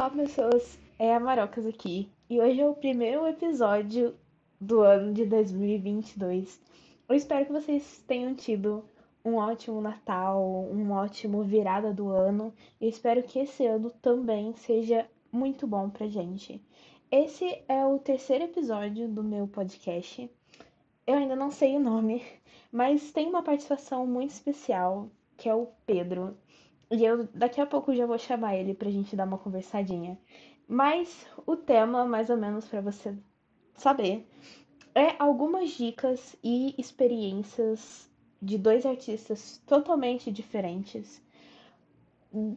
Olá, pessoas. É a Marocas aqui. E hoje é o primeiro episódio do ano de 2022. Eu espero que vocês tenham tido um ótimo Natal, um ótimo virada do ano. E espero que esse ano também seja muito bom pra gente. Esse é o terceiro episódio do meu podcast. Eu ainda não sei o nome, mas tem uma participação muito especial, que é o Pedro. E eu daqui a pouco já vou chamar ele pra gente dar uma conversadinha. Mas o tema, mais ou menos para você saber, é algumas dicas e experiências de dois artistas totalmente diferentes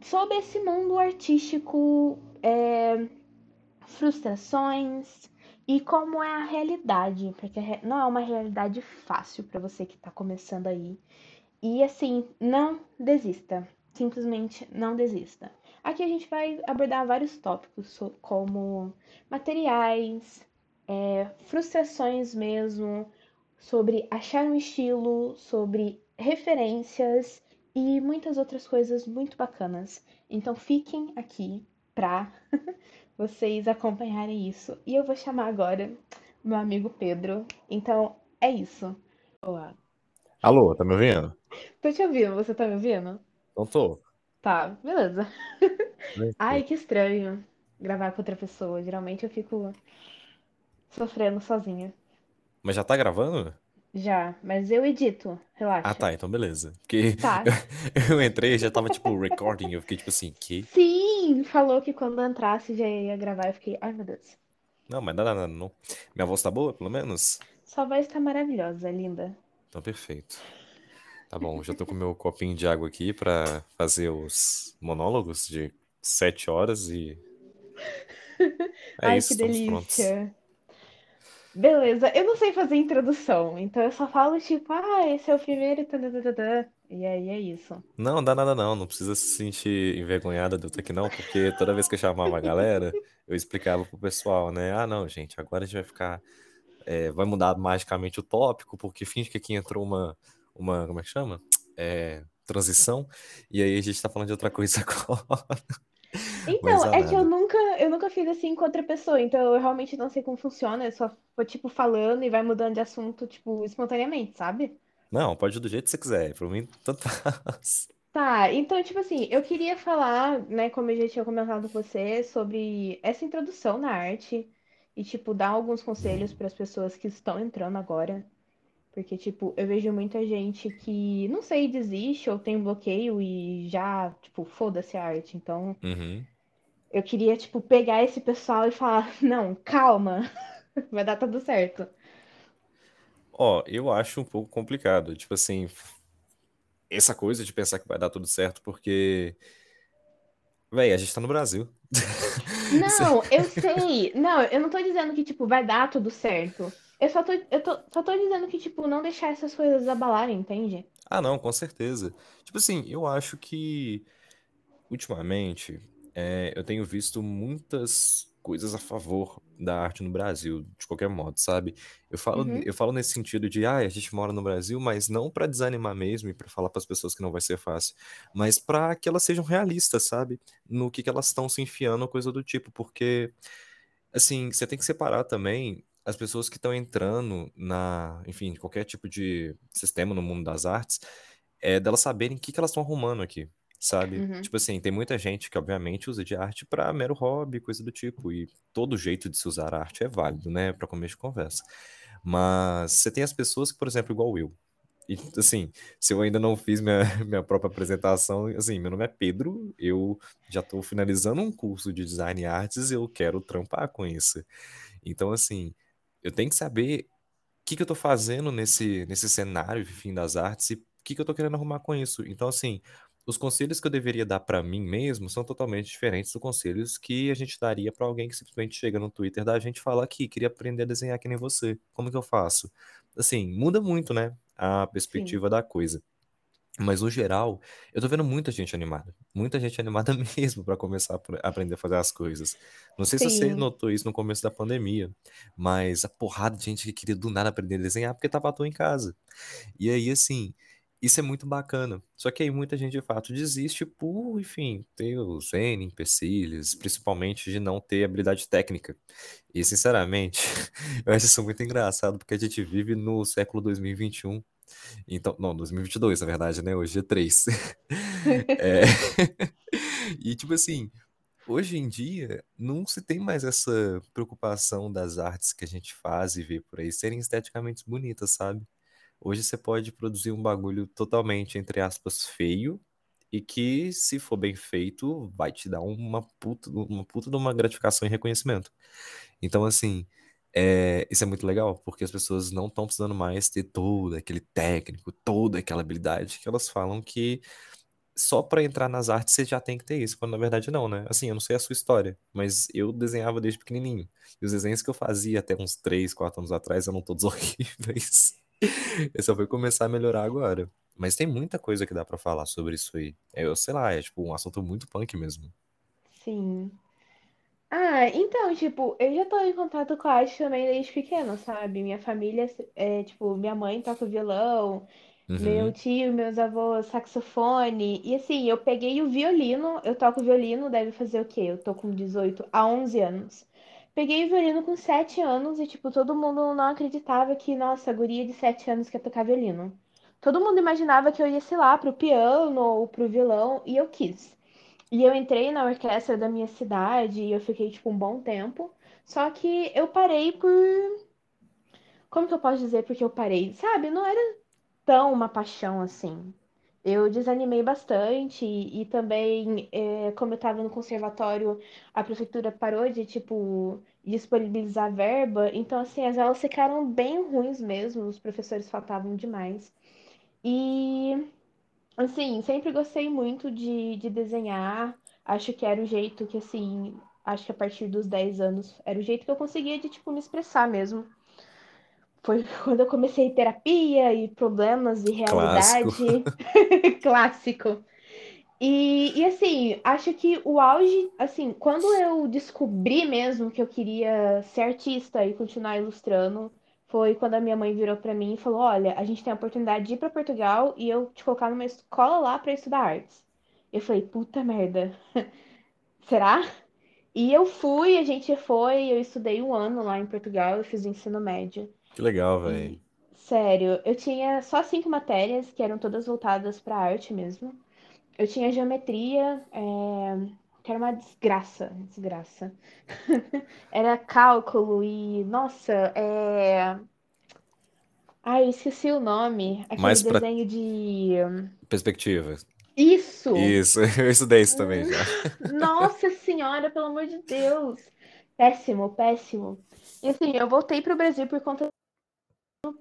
sobre esse mundo artístico, é, frustrações e como é a realidade, porque não é uma realidade fácil para você que está começando aí. E assim, não desista simplesmente não desista. Aqui a gente vai abordar vários tópicos, como materiais, é, frustrações mesmo, sobre achar um estilo, sobre referências e muitas outras coisas muito bacanas. Então fiquem aqui pra vocês acompanharem isso. E eu vou chamar agora meu amigo Pedro. Então é isso. Olá. Alô, tá me ouvindo? Tô te ouvindo, você tá me ouvindo? Não tô. Tá, beleza. Ai, que estranho gravar com outra pessoa. Geralmente eu fico sofrendo sozinha. Mas já tá gravando? Já, mas eu edito, relaxa. Ah, tá, então beleza. Porque Tá. eu entrei e já tava tipo recording, eu fiquei tipo assim, que? Sim, falou que quando entrasse já ia gravar. Eu fiquei, ai meu Deus. Não, mas nada, nada, não. Minha voz tá boa, pelo menos? Sua voz tá maravilhosa, linda. Então perfeito. Tá bom, já tô com meu copinho de água aqui pra fazer os monólogos de sete horas e é Ai, isso, que delícia. Beleza, eu não sei fazer introdução, então eu só falo tipo, ah, esse é o primeiro, tadadadadã. e aí é isso. Não, dá nada não, não precisa se sentir envergonhada de eu estar aqui não, porque toda vez que eu chamava a galera, eu explicava pro pessoal, né? Ah, não, gente, agora a gente vai ficar, é, vai mudar magicamente o tópico, porque finge que aqui entrou uma, uma, como é que chama? É, transição, e aí a gente tá falando de outra coisa agora. Então, é que eu nunca, eu nunca fiz assim com outra pessoa, então eu realmente não sei como funciona, eu só vou, tipo, falando e vai mudando de assunto, tipo, espontaneamente, sabe? Não, pode ir do jeito que você quiser, pra mim tanto faz. Tá, então, tipo assim, eu queria falar, né, como eu já tinha comentado com você, sobre essa introdução na arte e, tipo, dar alguns conselhos para as pessoas que estão entrando agora. Porque, tipo, eu vejo muita gente que, não sei, desiste ou tem um bloqueio e já, tipo, foda-se a arte. Então, Uhum. eu queria, tipo, pegar esse pessoal e falar, não, calma, vai dar tudo certo. Ó, eu acho um pouco complicado, tipo assim, essa coisa de pensar que vai dar tudo certo, porque, véi, a gente tá no Brasil. Não, eu sei. Não, eu não tô dizendo que, tipo, vai dar tudo certo. Eu só tô, eu tô, só tô dizendo que, tipo, não deixar essas coisas abalarem, entende? Ah, não, com certeza. Tipo assim, eu acho que ultimamente é, eu tenho visto muitas coisas a favor da arte no Brasil, de qualquer modo, sabe? Eu falo, Uhum, eu falo nesse sentido de, ah, a gente mora no Brasil, mas não pra desanimar mesmo e pra falar pras pessoas que não vai ser fácil, mas pra que elas sejam realistas, sabe? No que que elas estão se enfiando, coisa do tipo, porque Assim, você tem que separar também as pessoas que estão entrando na, enfim, qualquer tipo de sistema no mundo das artes, é delas saberem o que que elas estão arrumando aqui, sabe? uhum. Tipo assim, tem muita gente que obviamente usa de arte para mero hobby, coisa do tipo, e todo jeito de se usar arte é válido, né, para começo de conversa. Mas você tem as pessoas que, por exemplo, igual eu. E assim, se eu ainda não fiz minha, minha própria apresentação, assim, meu nome é Pedro, eu já estou finalizando um curso de design e artes e eu quero trampar com isso. Então, assim, eu tenho que saber o que que eu estou fazendo nesse, nesse cenário, enfim, das artes e o que que eu estou querendo arrumar com isso. Então, assim, os conselhos que eu deveria dar para mim mesmo são totalmente diferentes dos conselhos que a gente daria para alguém que simplesmente chega no Twitter da gente e fala aqui, queria aprender a desenhar que nem você. Como que eu faço? Assim, muda muito, né? A Sim, perspectiva da coisa. Mas no geral, eu tô vendo muita gente animada. Muita gente animada mesmo para começar a apre- aprender a fazer as coisas. Não sei se você sim, notou isso no começo da pandemia, mas a porrada de gente que queria do nada aprender a desenhar porque tava à toa em casa. E aí, assim, Isso é muito bacana. Só que aí muita gente de fato desiste por, enfim, ter os N empecilhos, principalmente de não ter habilidade técnica. E, sinceramente, eu acho isso muito engraçado, porque a gente vive no século 2021. Então, não, 2022, na verdade, né? Hoje é 3. É... E, tipo assim, hoje em dia, não se tem mais essa preocupação das artes que a gente faz e vê por aí serem esteticamente bonitas, sabe? Hoje você pode produzir um bagulho totalmente, entre aspas, feio, e que, se for bem feito, vai te dar uma puta, uma puta de uma gratificação e reconhecimento. Então, assim, é, isso é muito legal, porque as pessoas não estão precisando mais ter todo aquele técnico, toda aquela habilidade que elas falam que só para entrar nas artes você já tem que ter isso, quando na verdade não, né? Assim, eu não sei a sua história, mas eu desenhava desde pequenininho. E os desenhos que eu fazia até uns 3, 4 anos atrás eram todos horríveis. Eu só fui começar a melhorar agora. Mas tem muita coisa que dá pra falar sobre isso aí. É, Eu sei lá, é tipo um assunto muito punk mesmo. Sim. Ah, então, tipo, eu já tô em contato com a arte também desde pequena, sabe? Minha família, é, tipo, minha mãe toca violão, meu Uhum. tio, meus avós, saxofone. E assim, eu peguei o violino, eu toco violino, deve fazer o quê? Eu tô com 18 a 11 anos. Peguei o violino com 7 anos e, tipo, todo mundo não acreditava que, nossa, a guria de 7 anos quer tocar violino. Todo mundo imaginava que eu ia, sei lá, pro piano ou pro violão, e eu quis. E eu entrei na orquestra da minha cidade e eu fiquei, tipo, um bom tempo. Só que eu parei por. Como que eu posso dizer porque eu parei? Sabe, não era tão uma paixão assim. Eu desanimei bastante e, e também, é, como eu estava no conservatório, a prefeitura parou de, tipo, disponibilizar verba. Então, assim, as aulas ficaram bem ruins mesmo, os professores faltavam demais. E, assim, sempre gostei muito de, de desenhar. Acho que era o jeito que, assim, acho que a partir dos 10 anos era o jeito que eu conseguia de, tipo, me expressar mesmo. Foi quando eu comecei terapia e problemas e Clássico. realidade. Clássico. E, e assim, acho que o auge, assim, quando eu descobri mesmo que eu queria ser artista e continuar ilustrando, foi quando a minha mãe virou pra mim e falou: Olha, a gente tem a oportunidade de ir pra Portugal e eu te colocar numa escola lá pra estudar artes. Eu falei: Puta merda, será? E eu fui, a gente foi, eu estudei um ano lá em Portugal, eu fiz ensino médio. Que legal, velho. Sério, eu tinha só cinco matérias que eram todas voltadas pra arte mesmo. Eu tinha geometria, é, que era uma desgraça, desgraça. Era cálculo e, nossa, é... Ai, esqueci o nome. Aquele Mais pra desenho de... perspectiva. Isso! Isso, eu estudei isso também já. Nossa senhora, pelo amor de Deus! Péssimo, péssimo. E assim, eu voltei pro Brasil por conta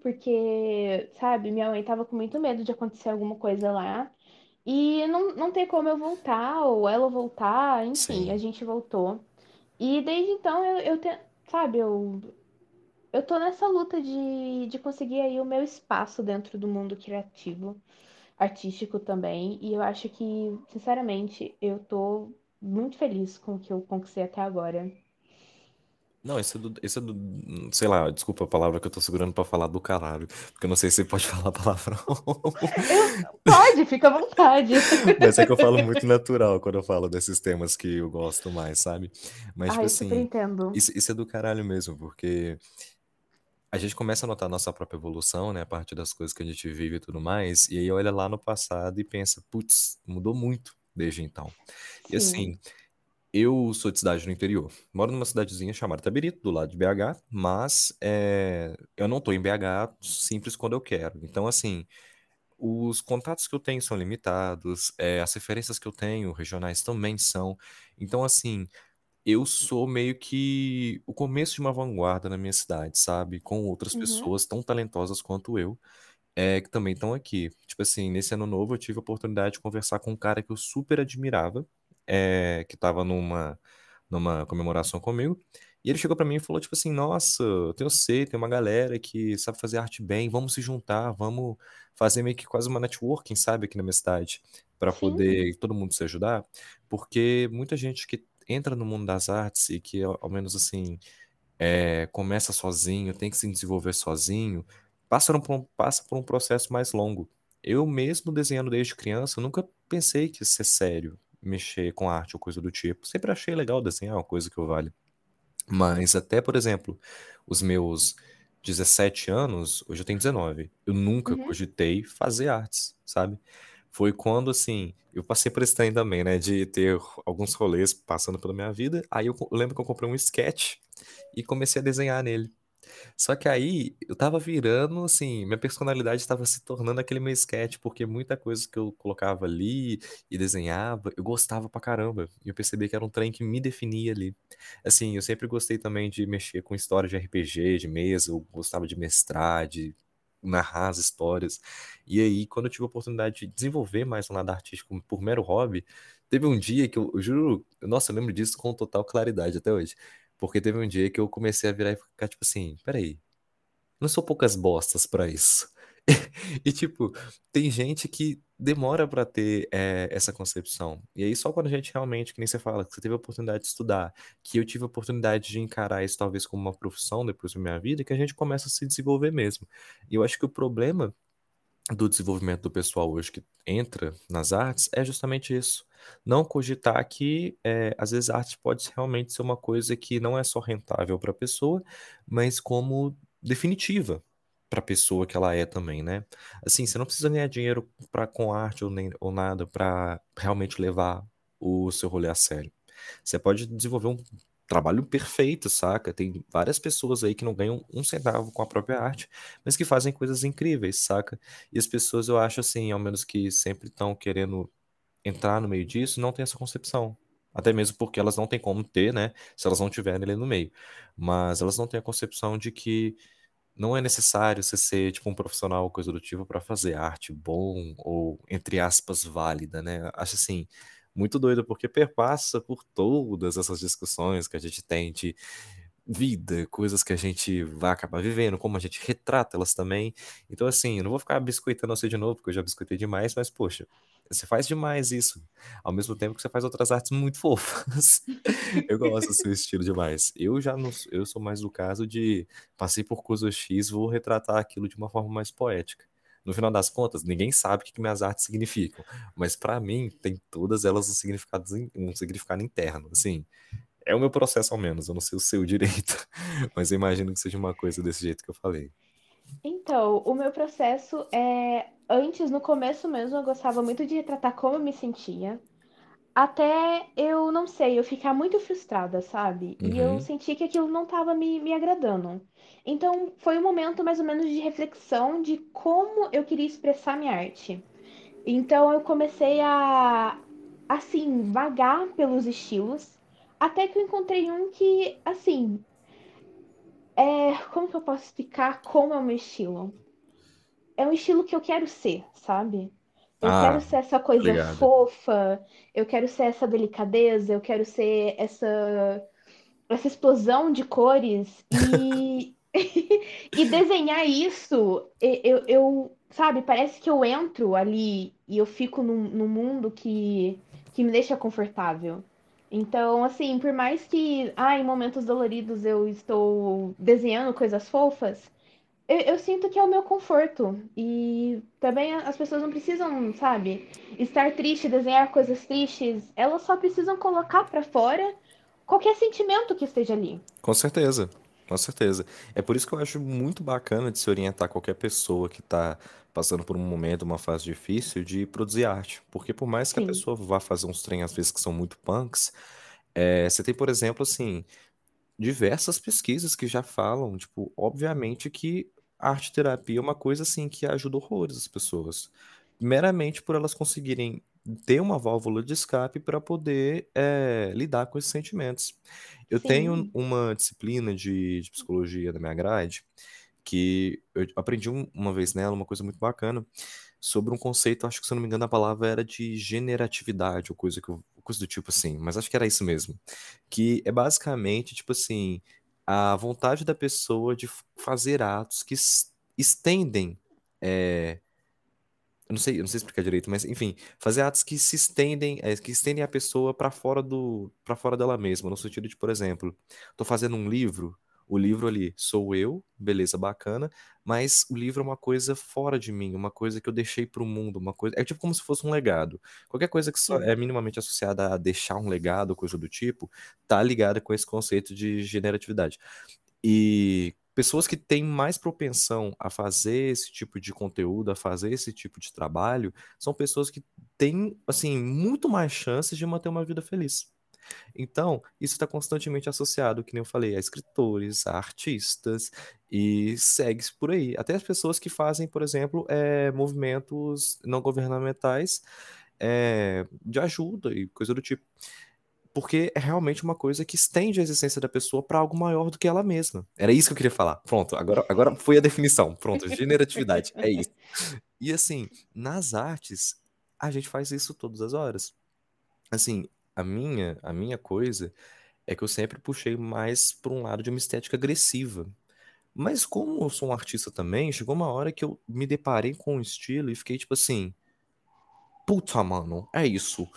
porque, sabe, minha mãe tava com muito medo de acontecer alguma coisa lá. E não, não tem como eu voltar, ou ela voltar, enfim, a Sim. gente voltou. E desde então eu, eu te- sabe, eu, eu tô nessa luta de, de conseguir aí o meu espaço dentro do mundo criativo, artístico também. E eu acho que, sinceramente, eu tô muito feliz com o que eu conquistei até agora. Não, isso é do, isso é do, sei lá, desculpa a palavra que eu tô segurando pra falar do caralho, porque eu não sei se pode falar palavrão. Eu, pode, fica à vontade. Mas é que eu falo muito natural quando eu falo desses temas que eu gosto mais, sabe? Mas, tipo Ai, super assim, entendo. isso, isso é do caralho mesmo, porque a gente começa a notar a nossa própria evolução, né, a partir das coisas que a gente vive e tudo mais, e aí olha lá no passado e pensa, putz, mudou muito desde então. E Sim. assim, eu sou de cidade no interior. Moro numa cidadezinha chamada Tabirito, do lado de BH, mas é, eu não tô em BH simples quando eu quero. Então, assim, os contatos que eu tenho são limitados, é, as referências que eu tenho regionais também são. Então, assim, eu sou meio que o começo de uma vanguarda na minha cidade, sabe? Com outras Uhum. pessoas tão talentosas quanto eu, é, que também estão aqui. Tipo assim, nesse ano novo eu tive a oportunidade de conversar com um cara que eu super admirava, é, que estava numa, numa comemoração comigo. E ele chegou pra mim e falou, tipo assim, nossa, eu sei, tem uma galera que sabe fazer arte bem, vamos se juntar, vamos fazer meio que quase uma networking, sabe, aqui na minha cidade, para poder todo mundo se ajudar, porque muita gente que entra no mundo das artes e que, ao menos assim, é, começa sozinho, tem que se desenvolver sozinho, passa por um, passa por um processo mais longo. eu mesmo desenhando desde criança, eu nunca pensei que ia ser sério mexer com arte ou coisa do tipo. Sempre achei legal desenhar, uma coisa que eu vale. Mas até, por exemplo, os meus 17 anos, hoje eu tenho 19, eu nunca Uhum. cogitei fazer artes, sabe? Foi quando, assim, eu passei por esse trem também, né, de ter alguns rolês passando pela minha vida, aí eu lembro que eu comprei um sketch e comecei a desenhar nele. Só que aí eu tava virando, assim, minha personalidade estava se tornando aquele meu sketch, porque muita coisa que eu colocava ali e desenhava, eu gostava pra caramba. E eu percebi que era um trem que me definia ali. Assim, eu sempre gostei também de mexer com história de RPG, de mesa, eu gostava de mestrar, de narrar as histórias. E aí, quando eu tive a oportunidade de desenvolver mais um lado artístico por mero hobby, teve um dia que eu, eu juro, nossa, eu lembro disso com total claridade até hoje. Porque teve um dia que eu comecei a virar e ficar tipo assim, peraí, não sou poucas bostas pra isso. E tipo, tem gente que demora pra ter é, essa concepção. E aí só quando a gente realmente, que nem você fala, que você teve a oportunidade de estudar, que eu tive a oportunidade de encarar isso talvez como uma profissão depois da minha vida, que a gente começa a se desenvolver mesmo. E eu acho que o problema do desenvolvimento do pessoal hoje que entra nas artes é justamente isso. Não cogitar que, é, às vezes, a arte pode realmente ser uma coisa que não é só rentável para a pessoa, mas como definitiva para a pessoa que ela é também, né? Assim, você não precisa ganhar dinheiro pra, com arte ou, nem, ou nada para realmente levar o seu rolê a sério. Você pode desenvolver um trabalho perfeito, saca? Tem várias pessoas aí que não ganham um centavo com a própria arte, mas que fazem coisas incríveis, saca? E as pessoas, eu acho assim, ao menos que sempre estão querendo entrar no meio disso, não tem essa concepção. Até mesmo porque elas não têm como ter, né? Se elas não tiverem ali no meio. Mas elas não têm a concepção de que não é necessário você ser tipo um profissional coisa do tipo para fazer arte bom ou entre aspas válida, né? Acho assim muito doido porque perpassa por todas essas discussões que a gente tem de vida, coisas que a gente vai acabar vivendo, como a gente retrata elas também. Então assim, não vou ficar biscoitando você de novo, porque eu já biscoitei demais, mas poxa, você faz demais isso, ao mesmo tempo que você faz outras artes muito fofas. Eu gosto do seu estilo demais. Eu já não, eu sou mais do caso de passei por coisa X, vou retratar aquilo de uma forma mais poética. No final das contas, ninguém sabe o que minhas artes significam, mas pra mim tem todas elas um significado, um significado interno. Assim, é o meu processo ao menos, eu não sei o seu direito, mas eu imagino que seja uma coisa desse jeito que eu falei. Então, o meu processo é. Antes, no começo mesmo, eu gostava muito de retratar como eu me sentia. Até eu não sei, eu ficar muito frustrada, sabe? E eu Uhum, senti que aquilo não estava me, me agradando. Então, foi um momento mais ou menos de reflexão de como eu queria expressar minha arte. Então, eu comecei a, assim, vagar pelos estilos, até que eu encontrei um que, assim, é, como que eu posso explicar como é o meu estilo? É um estilo que eu quero ser, sabe? Eu quero Ah, ser essa coisa ligado. fofa, eu quero ser essa delicadeza, eu quero ser essa, essa explosão de cores e, e desenhar isso, eu, eu, sabe, parece que eu entro ali e eu fico num, num mundo que, que me deixa confortável. Então, assim, por mais que, ah, em momentos doloridos eu estou desenhando coisas fofas, eu, eu sinto que é o meu conforto. E também as pessoas não precisam, sabe, estar triste, desenhar coisas tristes. Elas só precisam colocar pra fora qualquer sentimento que esteja ali. Com certeza, com certeza. É por isso que eu acho muito bacana de se orientar qualquer pessoa que está passando por um momento, uma fase difícil, de produzir arte. Porque por mais que a Sim, pessoa vá fazer uns trem, às vezes, que são muito punks, é, você tem, por exemplo, assim, diversas pesquisas que já falam, tipo, obviamente que a arte terapia é uma coisa, assim, que ajuda horrores as pessoas. Meramente por elas conseguirem ter uma válvula de escape para poder é, lidar com esses sentimentos. Eu tenho sim, uma disciplina de, de psicologia na minha grade que eu aprendi um- uma vez nela uma coisa muito bacana sobre um conceito, acho que se eu não me engano a palavra era de generatividade ou coisa que coisa do tipo assim, mas acho que era isso mesmo, que é basicamente tipo assim, a vontade da pessoa de fazer atos que es- estendem é, eu não sei, eu não sei explicar direito, mas enfim, fazer atos que se estendem, é, que estendem a pessoa para fora do, para fora dela mesma, no sentido de, por exemplo, tô fazendo um livro, O livro ali sou eu, beleza, bacana, mas o livro é uma coisa fora de mim, uma coisa que eu deixei para o mundo, uma coisa. É tipo como se fosse um legado. Qualquer coisa que só é minimamente associada a deixar um legado, coisa do tipo, tá ligada com esse conceito de generatividade. E pessoas que têm mais propensão a fazer esse tipo de conteúdo, a fazer esse tipo de trabalho, são pessoas que têm, assim, muito mais chances de manter uma vida feliz. Então, isso está constantemente associado, que nem eu falei, a escritores, a artistas e segue-se por aí. Até as pessoas que fazem, por exemplo, é, movimentos não governamentais é, de ajuda e coisa do tipo porque é realmente uma coisa que estende a existência da pessoa para algo maior do que ela mesma. Era isso que eu queria falar. Pronto, agora, agora foi a definição. Pronto, generatividade. É isso. E assim, nas artes, a gente faz isso todas as horas. Assim, a minha, a minha coisa é que eu sempre puxei mais para um lado de uma estética agressiva. Mas como eu sou um artista também, chegou uma hora que eu me deparei com um estilo e fiquei tipo assim, puta, mano, é isso.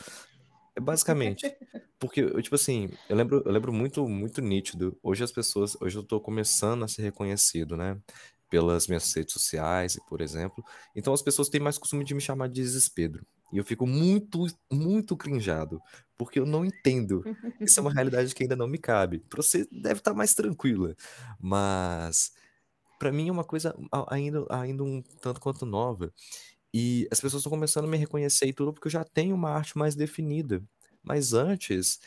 É basicamente. Porque, eu, tipo assim, eu lembro, eu lembro muito, muito nítido. Hoje as pessoas, hoje eu tô começando a ser reconhecido, né? Pelas minhas redes sociais, por exemplo. Então as pessoas têm mais costume de me chamar de Desespedro. E eu fico muito, muito crinjado. Porque eu não entendo. Isso é uma realidade que ainda não me cabe. Pra você deve estar tá mais tranquila. Mas, para mim é uma coisa ainda, ainda um tanto quanto nova. E as pessoas estão começando a me reconhecer e tudo porque eu já tenho uma arte mais definida. Mas antes,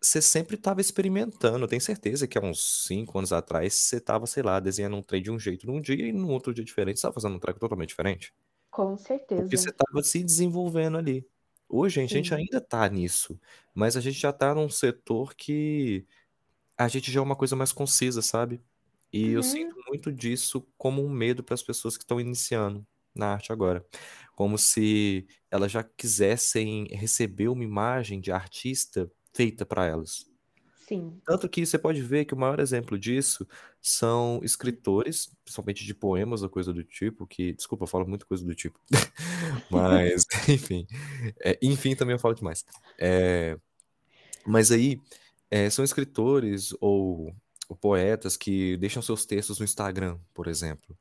você sempre estava experimentando. Eu tenho certeza que há uns 5 anos atrás você estava, sei lá, desenhando um trem de um jeito num dia e no outro dia diferente, você estava fazendo um treco totalmente diferente. Com certeza. Porque você estava se desenvolvendo ali. Hoje, a gente ainda está nisso, mas a gente já está num setor que a gente já é uma coisa mais concisa, sabe? E eu sinto uhum. muito disso como um medo para as pessoas que estão iniciando na arte agora. Como se elas já quisessem receber uma imagem de artista feita para elas. Sim. Tanto que você pode ver que o maior exemplo disso são escritores, principalmente de poemas ou coisa do tipo, que, desculpa, eu falo muita coisa do tipo, mas, enfim, é, enfim, também eu falo demais. É, mas aí, é, são escritores ou, ou poetas que deixam seus textos no Instagram, por exemplo.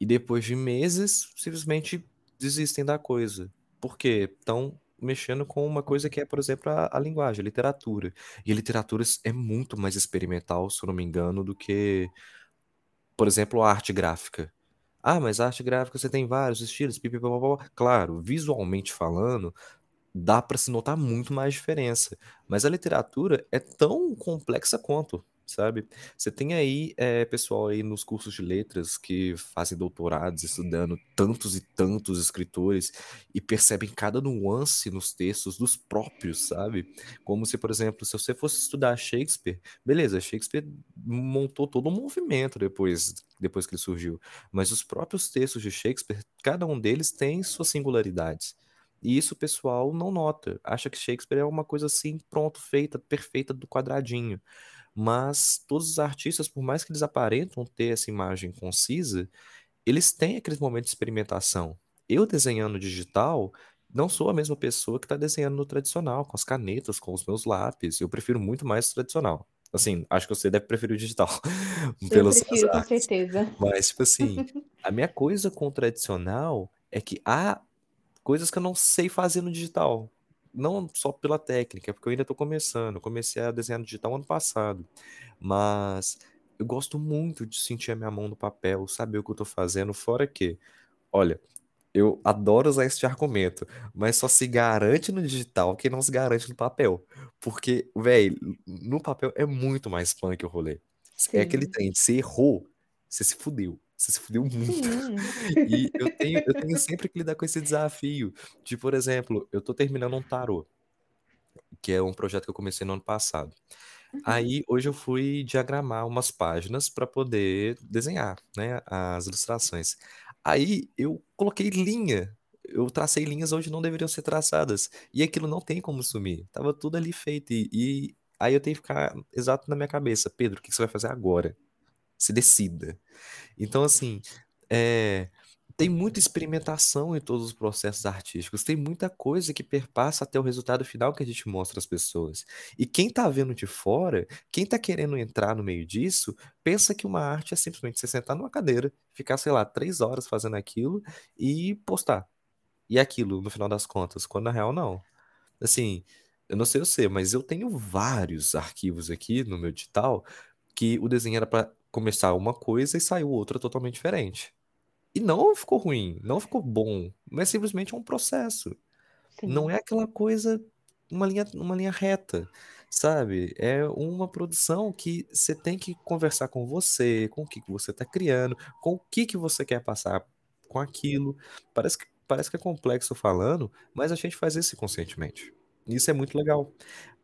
E depois de meses, simplesmente desistem da coisa. Por quê? Estão mexendo com uma coisa que é, por exemplo, a, a, linguagem, a literatura. E a literatura é muito mais experimental, se eu não me engano, do que, por exemplo, a arte gráfica. Ah, mas a arte gráfica você tem vários estilos, pipipipopó. Claro, visualmente falando, dá para se notar muito mais diferença. Mas a literatura é tão complexa quanto sabe? Você tem aí é, pessoal aí nos cursos de letras que fazem doutorados estudando tantos e tantos escritores e percebem cada nuance nos textos dos próprios, sabe? Como se, por exemplo, se você fosse estudar Shakespeare, beleza, Shakespeare montou todo um movimento depois, depois que ele surgiu, mas os próprios textos de Shakespeare, cada um deles tem suas singularidades. E isso o pessoal não nota. Acha que Shakespeare é uma coisa assim, pronto, feita, perfeita, do quadradinho mas todos os artistas, por mais que eles aparentam ter essa imagem concisa, eles têm aquele momento de experimentação. Eu desenhando digital, não sou a mesma pessoa que está desenhando no tradicional, com as canetas, com os meus lápis. Eu prefiro muito mais o tradicional. Assim, acho que você deve preferir o digital. Eu prefiro, com certeza. Mas, tipo assim, a minha coisa com o tradicional é que há coisas que eu não sei fazer no digital não só pela técnica, porque eu ainda estou começando. Eu comecei a desenhar no digital ano passado, mas eu gosto muito de sentir a minha mão no papel, saber o que eu estou fazendo, fora que, olha, eu adoro usar esse argumento, mas só se garante no digital quem não se garante no papel. Porque, velho, no papel é muito mais punk o rolê. Sim. É aquele trem, você errou, você se fudeu. Você se fudeu muito. E eu tenho, eu tenho sempre que lidar com esse desafio. De, por exemplo, eu tô terminando um tarô, que é um projeto que eu comecei no ano passado. Uhum. Aí hoje eu fui diagramar umas páginas para poder desenhar, né, as ilustrações. Aí eu coloquei linha. Eu tracei linhas onde não deveriam ser traçadas. E aquilo não tem como sumir. Tava tudo ali feito. E, e aí eu tenho que ficar exato na minha cabeça. Pedro, o que você vai fazer agora? Se decida. Então, assim, é, tem muita experimentação em todos os processos artísticos, tem muita coisa que perpassa até o resultado final que a gente mostra às pessoas. E quem tá vendo de fora, quem tá querendo entrar no meio disso, pensa que uma arte é simplesmente você sentar numa cadeira, ficar, sei lá, três horas fazendo aquilo e postar. E aquilo, no final das contas, quando na real não. Assim, eu não sei você, mas eu tenho vários arquivos aqui no meu digital que o desenho era para começar uma coisa e saiu outra totalmente diferente. E não ficou ruim, não ficou bom, mas simplesmente é um processo. Não Sim. é aquela coisa, uma linha, uma linha reta, sabe? É uma produção que você tem que conversar com você, com o que que você está criando, com o que que você quer passar com aquilo. Parece que, parece que é complexo falando, mas a gente faz isso conscientemente. Isso é muito legal,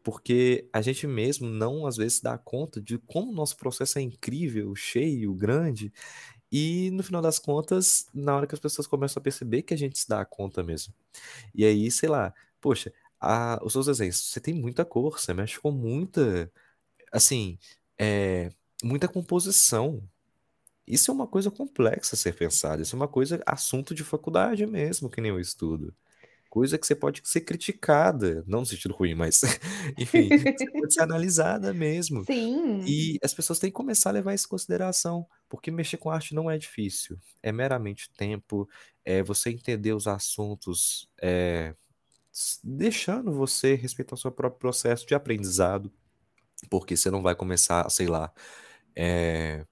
porque a gente mesmo não às vezes dá conta de como o nosso processo é incrível, cheio, grande, e no final das contas, na hora que as pessoas começam a perceber que a gente se dá conta mesmo. E aí, sei lá, poxa, a- os seus desenhos, você tem muita cor, você mexe com muita, assim, é, muita composição. Isso é uma coisa complexa a ser pensada, isso é uma coisa, assunto de faculdade mesmo, que nem eu estudo. Coisa que você pode ser criticada, não no sentido ruim, mas, enfim, você pode ser analisada mesmo. Sim, E as pessoas têm que começar a levar isso em consideração, porque mexer com arte não é difícil. É meramente tempo, é você entender os assuntos, é, deixando você respeitar o seu próprio processo de aprendizado, porque você não vai começar, sei lá, é,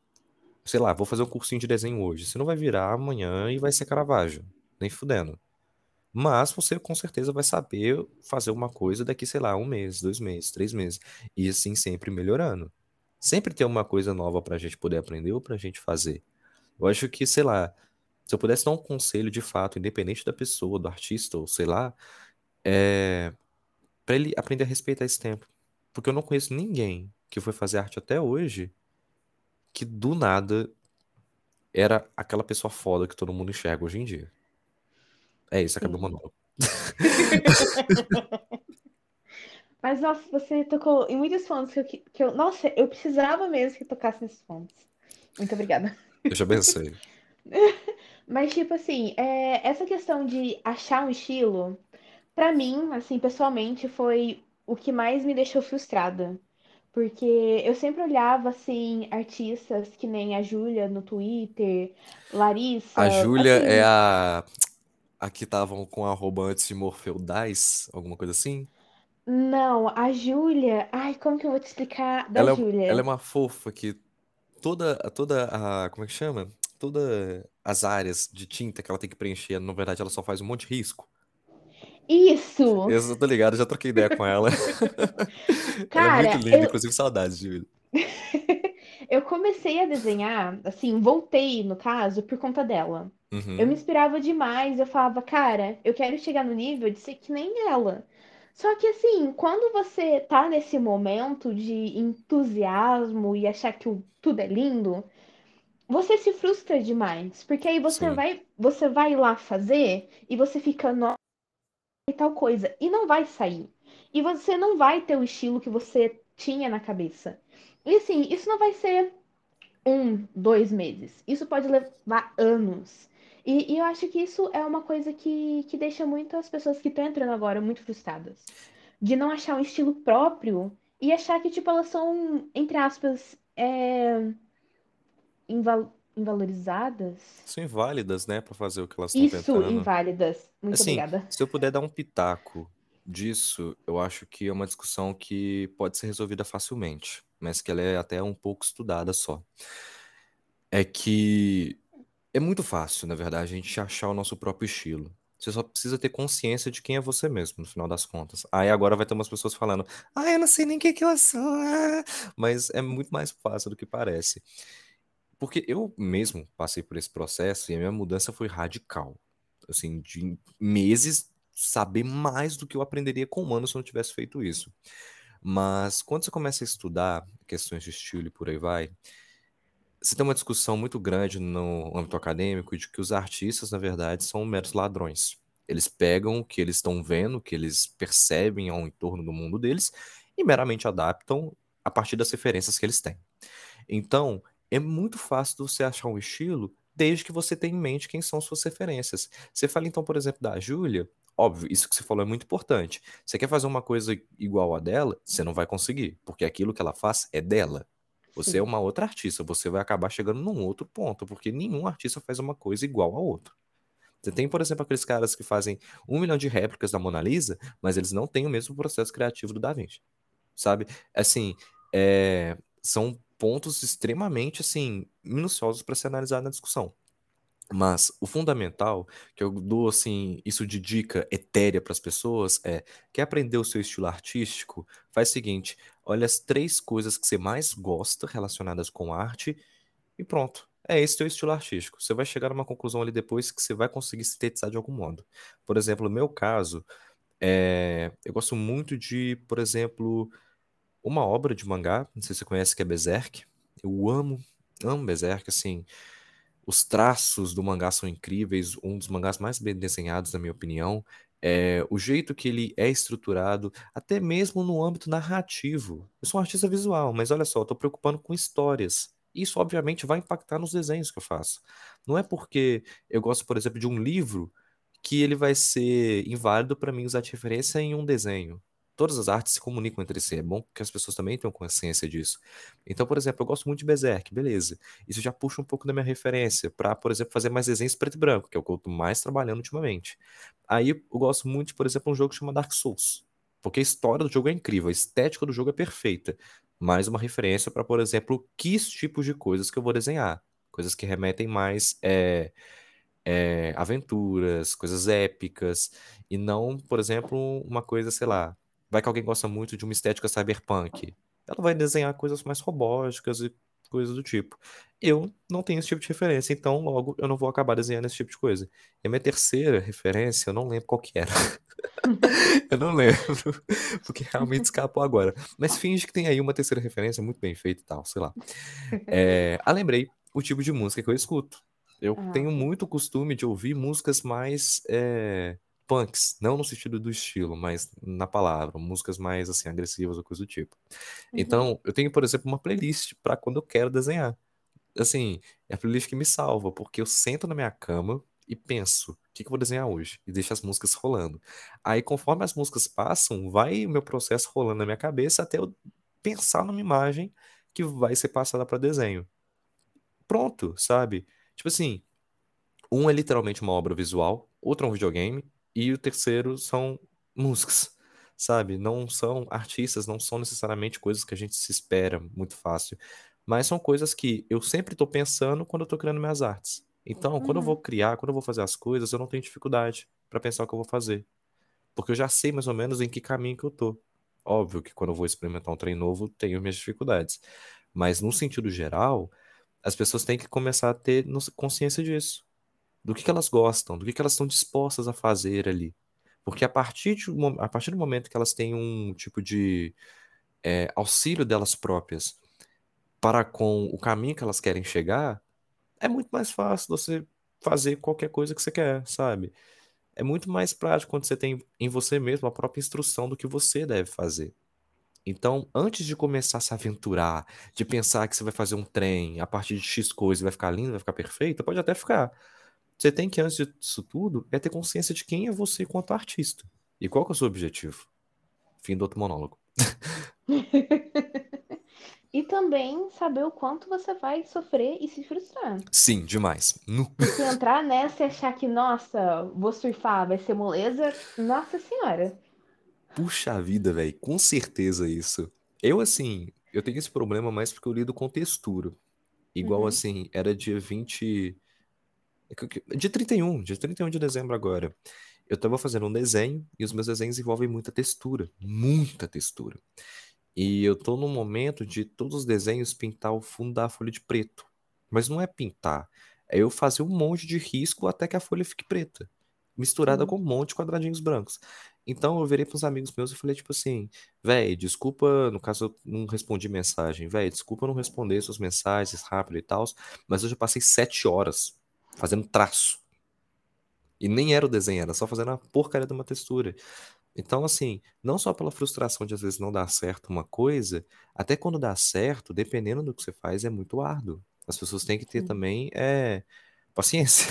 sei lá, vou fazer um cursinho de desenho hoje. Você não vai virar amanhã e vai ser Caravaggio, nem fudendo. Mas você com certeza vai saber fazer uma coisa daqui, sei lá, um mês, dois meses, três meses. E assim sempre melhorando. Sempre tem uma coisa nova pra gente poder aprender ou pra gente fazer. Eu acho que, sei lá, se eu pudesse dar um conselho de fato, independente da pessoa, do artista, ou sei lá, é pra ele aprender a respeitar esse tempo. Porque eu não conheço ninguém que foi fazer arte até hoje que do nada era aquela pessoa foda que todo mundo enxerga hoje em dia. É isso, acabou o monólogo. Mas, nossa, você tocou em muitos pontos que eu, que eu. Nossa, eu precisava mesmo que tocasse nesses pontos. Muito obrigada. Eu já pensei. Mas, tipo assim, é, essa questão de achar um estilo, pra mim, assim, pessoalmente, foi o que mais me deixou frustrada. Porque eu sempre olhava, assim, artistas que nem a Júlia no Twitter, A Larissa, Júlia é assim, a. A que estavam com arroba antes de Morfeu Dice, alguma coisa assim? não, a Júlia, ai, como que eu vou te explicar da Ela é, ela é Júlia? uma fofa que toda, toda a. Como é que chama? Todas as áreas de tinta que ela tem que preencher, na verdade, ela só faz um monte de risco. Isso! Eu tô ligado, já troquei ideia com ela. Ela é muito Cara, linda, eu, inclusive saudades de Júlia. eu comecei a desenhar, assim, voltei, no caso, por conta dela. Eu me Uhum. inspirava demais, eu falava, cara, eu quero chegar no nível de ser que nem ela. Só que assim, quando você tá nesse momento de entusiasmo e achar que tudo é lindo, você se frustra demais, porque aí você Sim, vai, você vai lá fazer e você fica, nossa, e tal coisa, e não vai sair. E você não vai ter o estilo que você tinha na cabeça. E assim, isso não vai ser um, dois meses. Isso pode levar anos. E, e eu acho que isso é uma coisa que, que deixa muito as pessoas que estão entrando agora muito frustradas. De não achar um estilo próprio e achar que, tipo, elas são, entre aspas, é, inval invalorizadas. são inválidas, né, pra fazer o que elas estão Isso, tentando. inválidas. Muito Assim, obrigada. se eu puder dar um pitaco disso, eu acho que é uma discussão que pode ser resolvida facilmente, mas que ela é até um pouco estudada só. É que é muito fácil, na verdade, a gente achar o nosso próprio estilo. Você só precisa ter consciência de quem é você mesmo, no final das contas. Aí agora vai ter umas pessoas falando, ah, eu não sei nem o que eu sou, ah." mas é muito mais fácil do que parece. Porque eu mesmo passei por esse processo e a minha mudança foi radical. Assim, de meses saber mais do que eu aprenderia com um ano se eu não tivesse feito isso. Mas quando você começa a estudar questões de estilo e por aí vai, você tem uma discussão muito grande no âmbito acadêmico de que os artistas, na verdade, são meros ladrões. Eles pegam o que eles estão vendo, o que eles percebem ao entorno do mundo deles e meramente adaptam a partir das referências que eles têm. Então, é muito fácil você achar um estilo desde que você tenha em mente quem são suas referências. Você fala então, por exemplo, da Júlia, óbvio, isso que você falou é muito importante. Você quer fazer uma coisa igual a dela, você não vai conseguir, porque aquilo que ela faz é dela. Você Sim. é uma outra artista, você vai acabar chegando num outro ponto, porque nenhum artista faz uma coisa igual a outro. Você tem, por exemplo, aqueles caras que fazem um milhão de réplicas da Mona Lisa, mas eles não têm o mesmo processo criativo do Da Vinci. Sabe? Assim, é... são pontos extremamente assim minuciosos para ser analisado na discussão. Mas o fundamental, que eu dou assim, isso de dica etérea para as pessoas, é: quer aprender o seu estilo artístico? Faz o seguinte: olha as três coisas que você mais gosta relacionadas com arte e pronto. É esse teu estilo artístico. Você vai chegar a uma conclusão ali depois que você vai conseguir sintetizar de algum modo. Por exemplo, no meu caso, é... eu gosto muito de, por exemplo, uma obra de mangá, não sei se você conhece, que é Berserk. Eu amo, amo Berserk, assim. Os traços do mangá são incríveis, um dos mangás mais bem desenhados, na minha opinião. É, o jeito que ele é estruturado, até mesmo no âmbito narrativo. Eu sou um artista visual, mas olha só, eu tô preocupando com histórias. Isso, obviamente, vai impactar nos desenhos que eu faço. Não é porque eu gosto, por exemplo, de um livro que ele vai ser inválido para mim usar de referência em um desenho todas as artes se comunicam entre si. É bom que as pessoas também tenham consciência disso. Então, por exemplo, eu gosto muito de Berserk, beleza. Isso já puxa um pouco da minha referência para, por exemplo, fazer mais desenhos preto e branco, que é o que eu tô mais trabalhando ultimamente. Aí eu gosto muito de, por exemplo, um jogo que chama Dark Souls. Porque a história do jogo é incrível, a estética do jogo é perfeita. Mais uma referência para, por exemplo, que tipos de coisas que eu vou desenhar. Coisas que remetem mais. É é, aventuras, coisas épicas, e não, por exemplo, uma coisa, sei lá, Vai que alguém gosta muito de uma estética cyberpunk. Ela vai desenhar coisas mais robóticas e coisas do tipo. Eu não tenho esse tipo de referência, então logo eu não vou acabar desenhando esse tipo de coisa. E a minha terceira referência, eu não lembro qual que era. eu não lembro, porque realmente escapou agora. Mas finge que tem aí uma terceira referência muito bem feita e tal, sei lá. É... Ah, lembrei o tipo de música que eu escuto. Eu ah. tenho muito costume de ouvir músicas mais é, punks, não no sentido do estilo, mas na palavra, músicas mais assim agressivas ou coisa do tipo. Uhum. Então, eu tenho, por exemplo, uma playlist para quando eu quero desenhar. Assim, é a playlist que me salva, porque eu sento na minha cama e penso, o que, que eu vou desenhar hoje? E deixo as músicas rolando. Aí, conforme as músicas passam, vai o meu processo rolando na minha cabeça até eu pensar numa imagem que vai ser passada para desenho. Pronto, sabe? Tipo assim, um é literalmente uma obra visual, outro é um videogame, e o terceiro são músicas, sabe? Não são artistas, não são necessariamente coisas que a gente se espera muito fácil, mas são coisas que eu sempre estou pensando quando eu estou criando minhas artes. Então, uhum. quando eu vou uhum. criar, quando eu vou fazer as coisas, eu não tenho dificuldade para pensar o que eu vou fazer. Porque eu já sei mais ou menos em que caminho que eu tô. Óbvio que quando eu vou experimentar um trem novo, tenho minhas dificuldades. Mas no sentido geral, as pessoas têm que começar a ter consciência disso do que, que elas gostam, do que, que elas estão dispostas a fazer ali. Porque a partir, de, a partir do momento que elas têm um tipo de é, auxílio delas próprias para com o caminho que elas querem chegar, é muito mais fácil você fazer qualquer coisa que você quer, sabe? É muito mais prático quando você tem em você mesmo a própria instrução do que você deve fazer. Então, antes de começar a se aventurar, de pensar que você vai fazer um trem a partir de X coisa e vai ficar lindo, vai ficar perfeito, pode até ficar. Você tem que, antes disso tudo, é ter consciência de quem é você enquanto artista. E qual que é o seu objetivo? Fim do outro monólogo. e também saber o quanto você vai sofrer e se frustrar. Sim, demais. Se entrar nessa e achar que, nossa, vou surfar, vai ser moleza, nossa senhora. Puxa vida, velho, com certeza isso. Eu, assim, eu tenho esse problema mais porque eu lido com textura. Igual, uhum. assim, era dia 20. Dia 31, dia 31 de dezembro agora. Eu estava fazendo um desenho e os meus desenhos envolvem muita textura, muita textura. E eu tô no momento de todos os desenhos pintar o fundo da folha de preto. Mas não é pintar, é eu fazer um monte de risco até que a folha fique preta, misturada com um monte de quadradinhos brancos. Então eu virei para uns amigos meus e falei tipo assim, véi, desculpa, no caso eu não respondi mensagem, véi, desculpa não responder suas mensagens rápido e tal, mas eu já passei sete horas fazendo traço. E nem era o desenho, era só fazendo a porcaria de uma textura. Então, assim, não só pela frustração de às vezes não dar certo uma coisa, até quando dá certo, dependendo do que você faz, é muito árduo. As pessoas têm que ter Sim. também é, paciência.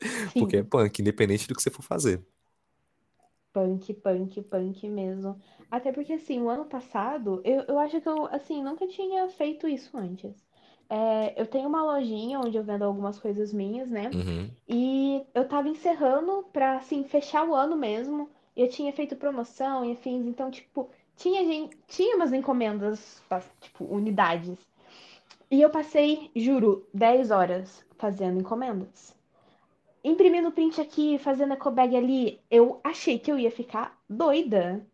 Porque é Sim, punk, independente do que você for fazer. punk, punk, punk mesmo. Até porque, assim, o ano passado, eu, eu acho que eu, assim, nunca tinha feito isso antes. É, eu tenho uma lojinha onde eu vendo algumas coisas minhas, né? Uhum. E eu tava encerrando pra, assim, fechar o ano mesmo. Eu tinha feito promoção e afins, então, tipo, tinha gente, tinha umas encomendas, tipo, unidades. E eu passei, juro, 10 horas fazendo encomendas. Imprimindo print aqui, fazendo ecobag ali, eu achei que eu ia ficar doida.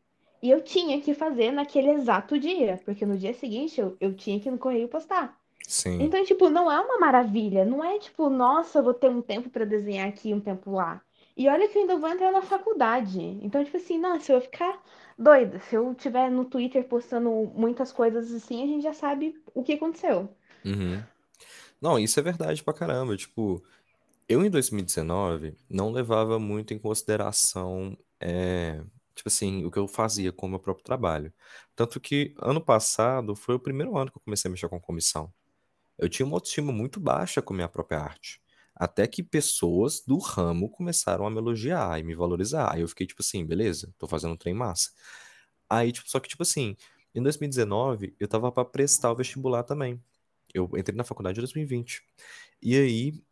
E eu tinha que fazer naquele exato dia, porque no dia seguinte eu, eu tinha que ir no correio postar. Sim. Então, tipo, não é uma maravilha. Não é tipo, nossa, vou ter um tempo pra desenhar aqui, um tempo lá. E olha que eu ainda vou entrar na faculdade. Então, tipo assim, nossa, eu vou ficar doida. Se eu tiver no Twitter postando muitas coisas assim, a gente já sabe o que aconteceu. Uhum. Não, isso é verdade pra caramba. Tipo, eu em 2019 não levava muito em consideração, é, tipo assim, o que eu fazia com o meu próprio trabalho. Tanto que ano passado foi o primeiro ano que eu comecei a mexer com comissão. Eu tinha uma autoestima muito baixa com minha própria arte. Até que pessoas do ramo começaram a me elogiar e me valorizar. Aí eu fiquei tipo assim, beleza, tô fazendo um trem massa. Aí, tipo, só que tipo assim, em 2019 eu tava pra prestar o vestibular também. Eu entrei na faculdade em 2020. E aí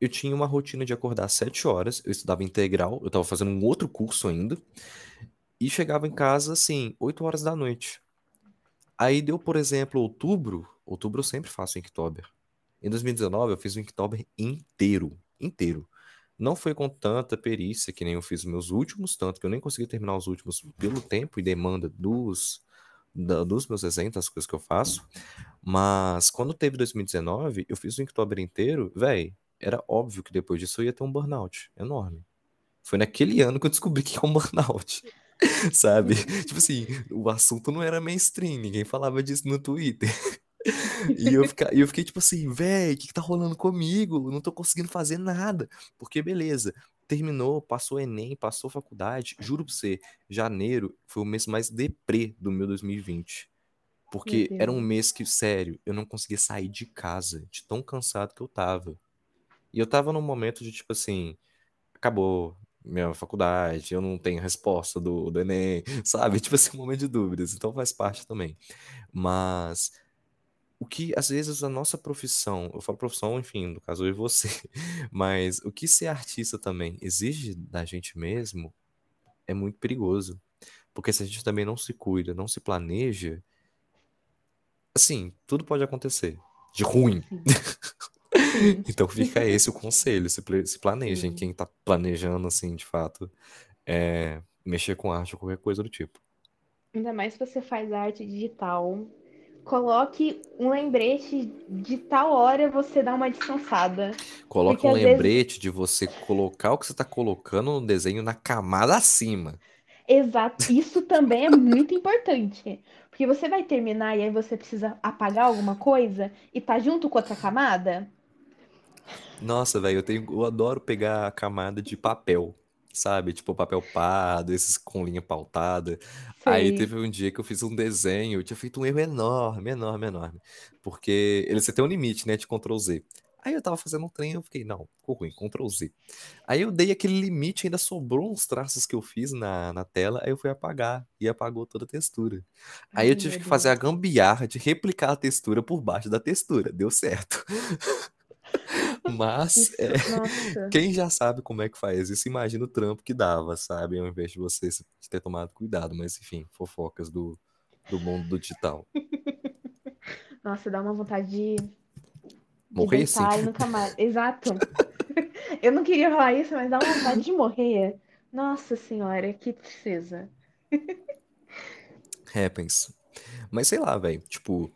eu tinha uma rotina de acordar às 7 horas, eu estudava integral, eu tava fazendo um outro curso ainda, e chegava em casa assim, 8 horas da noite. Aí deu, por exemplo, outubro. Outubro eu sempre faço Inktober. Em 2019 eu fiz o Inktober inteiro. Inteiro. Não foi com tanta perícia que nem eu fiz os meus últimos, tanto que eu nem consegui terminar os últimos pelo tempo e demanda dos, da- dos meus desenhos, das coisas que eu faço. Mas quando teve 2019, eu fiz o Inktober inteiro, véi, era óbvio que depois disso eu ia ter um burnout enorme. Foi naquele ano que eu descobri que é um burnout. Sabe? Tipo assim, o assunto não era mainstream, ninguém falava disso no Twitter. E eu, fica, eu fiquei tipo assim, véi, o que, que tá rolando comigo? Eu Não tô conseguindo fazer nada. Porque, beleza, terminou, passou Enem, passou faculdade. Juro pra você, janeiro foi o mês mais deprê do meu 2020. Meu Porque era um mês que, sério, eu não conseguia sair de casa, de tão cansado que eu tava. E eu tava num momento de tipo assim acabou minha faculdade, eu não tenho resposta do, do Enem, sabe? Tipo assim, um momento de dúvidas, então faz parte também. Mas o que, às vezes, a nossa profissão, eu falo profissão, enfim, no caso eu e você, mas o que ser artista também exige da gente mesmo é muito perigoso. Porque se a gente também não se cuida, não se planeja, assim, tudo pode acontecer. De ruim. Então fica esse o conselho, se, se planejem. sim. Quem tá planejando, assim, de fato, é mexer com arte ou qualquer coisa do tipo. Ainda mais se você faz arte digital. Coloque um lembrete de tal hora você dá uma descansada. Coloque Porque um às vezes, lembrete de você colocar o que você tá colocando no desenho na camada acima. exato, isso também é muito importante. Porque você vai terminar e aí você precisa apagar alguma coisa e tá junto com outra camada. Nossa, velho, eu tenho, eu adoro pegar a camada de papel, sabe? Tipo papel pardo, esses com linha pautada. Aí Sei. teve um dia que eu fiz um desenho, eu tinha feito um erro enorme, enorme, enorme. Porque ele você tem um limite, né, de Ctrl Z. Aí eu tava fazendo um trem, eu fiquei, não, ficou ruim, Ctrl Z. Aí eu dei aquele limite, ainda sobrou uns traços que eu fiz na, na tela, aí eu fui apagar, e apagou toda a textura. Aí eu Ai, tive que fazer a gambiarra de replicar a textura por baixo da textura. Deu certo. Mas é, Isso, quem já sabe como é que faz isso, imagina o trampo que dava, sabe? Ao invés de você ter tomado cuidado. Mas enfim, fofocas do, do mundo do digital. Nossa, dá uma vontade de, de Morrer sim. deitar e nunca mais. Exato. Eu não queria falar isso, mas dá uma vontade de morrer. Nossa senhora, que tristeza. Happens. Mas sei lá, velho. Tipo,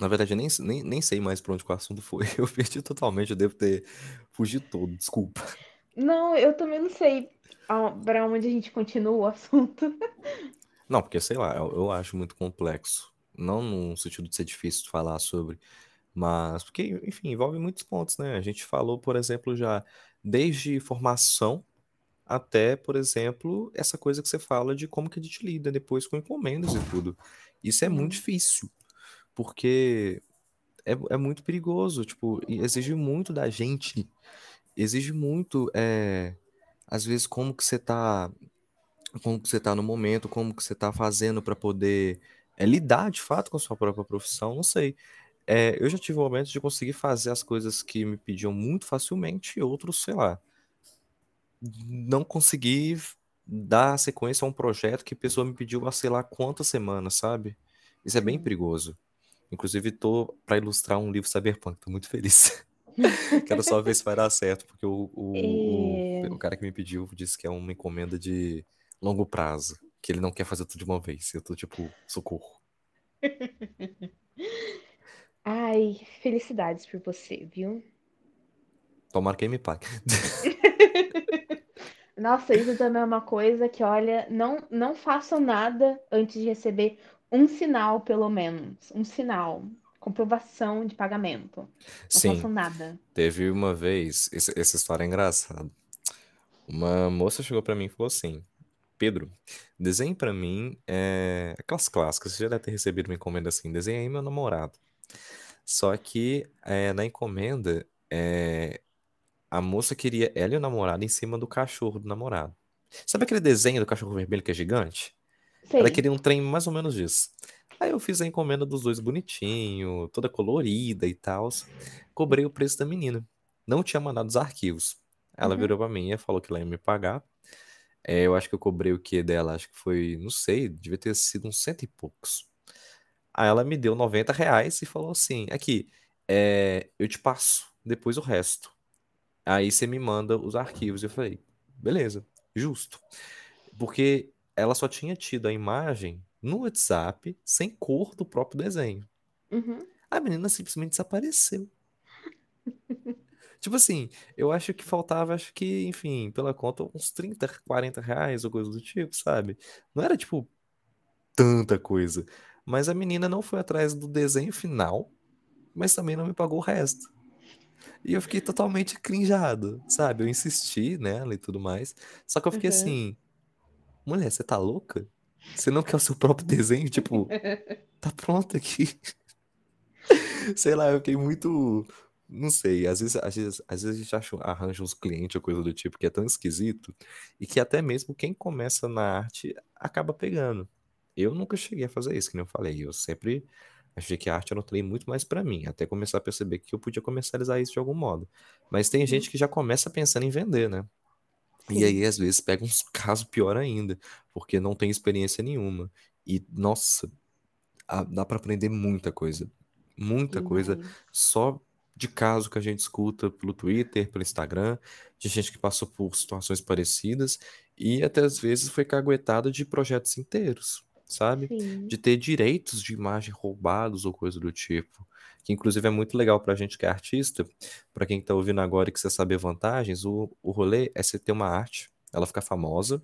na verdade, eu nem, nem, nem sei mais pra onde o assunto foi. Eu perdi totalmente, eu devo ter fugido todo, desculpa. Não, eu também não sei pra onde a gente continua o assunto. Não, porque sei lá, eu, eu acho muito complexo. Não no sentido de ser difícil de falar sobre, mas porque, enfim, envolve muitos pontos, né? A gente falou, por exemplo, já desde formação até, por exemplo, essa coisa que você fala de como que a gente lida depois com encomendas e tudo. Isso é muito difícil, porque é, é muito perigoso, tipo, exige muito da gente, exige muito, é, às vezes, como que você tá, como que você tá no momento, como que você tá fazendo para poder é, lidar de fato com a sua própria profissão, não sei. É, eu já tive momentos de conseguir fazer as coisas que me pediam muito facilmente e outros, sei lá, não consegui dar sequência a um projeto que a pessoa me pediu há sei lá quantas semanas, sabe? Isso é bem perigoso. Inclusive, tô para ilustrar um livro cyberpunk, tô muito feliz. Quero só ver se vai dar certo, porque o, o, o, É, o cara que me pediu disse que é uma encomenda de longo prazo, que ele não quer fazer tudo de uma vez. Eu tô tipo, socorro. Ai, felicidades por você, viu? Tomara que me pague. Nossa, isso também é uma coisa que, olha, não, não façam nada antes de receber um sinal, pelo menos. Um sinal. Comprovação de pagamento. Não façam Sim, nada. teve uma vez, esse- essa história é engraçada. Uma moça chegou pra mim e falou assim: Pedro, desenhe pra mim é, aquelas clássicas. Você já deve ter recebido uma encomenda assim: desenhe aí meu namorado. Só que é, na encomenda, é, a moça queria ela e o namorado em cima do cachorro do namorado. Sabe aquele desenho do cachorro vermelho que é gigante? Ela Sei. queria um trem mais ou menos disso. Aí eu fiz a encomenda dos dois bonitinho, toda colorida e tal. Cobrei o preço da menina. Não tinha mandado os arquivos. Ela Uhum, virou pra mim e falou que ela ia me pagar. É, eu acho que eu cobrei o que dela? Acho que foi, não sei, devia ter sido uns cento e poucos. Aí ela me deu 90 reais e falou assim: aqui, é, eu te passo depois o resto. Aí você me manda os arquivos. Eu falei, beleza, justo. Porque ela só tinha tido a imagem no WhatsApp sem cor do próprio desenho. uhum, A menina simplesmente desapareceu. Tipo assim, eu acho que faltava, acho que, enfim, pela conta, uns 30, 40 reais ou coisa do tipo, sabe? Não era, tipo, tanta coisa. Mas a menina não foi atrás do desenho final, mas também não me pagou o resto. E eu fiquei totalmente crinjado, sabe? Eu insisti nela e tudo mais. Só que eu fiquei uhum. assim, mulher, você tá louca? Você não quer o seu próprio desenho? Tipo, tá pronto aqui. Sei lá, eu fiquei muito. Não sei, às vezes, às vezes, às vezes a gente acha, arranja uns clientes ou coisa do tipo que é tão esquisito e que até mesmo quem começa na arte acaba pegando. Eu nunca cheguei a fazer isso, que nem eu falei. Eu sempre achei que a arte era um trem muito mais pra mim, até começar a perceber que eu podia comercializar isso de algum modo. Mas tem Uhum, gente que já começa pensando em vender, né? E aí, às vezes, pega uns casos pior ainda, porque não tem experiência nenhuma. E, nossa, dá pra aprender muita coisa. Muita coisa Demais. só de caso que a gente escuta pelo Twitter, pelo Instagram, de gente que passou por situações parecidas e até às vezes foi caguetada de projetos inteiros, sabe? Sim. De ter direitos de imagem roubados ou coisa do tipo. Que inclusive é muito legal pra gente que é artista, pra quem tá ouvindo agora e quiser saber vantagens, o, o rolê é você ter uma arte, ela ficar famosa,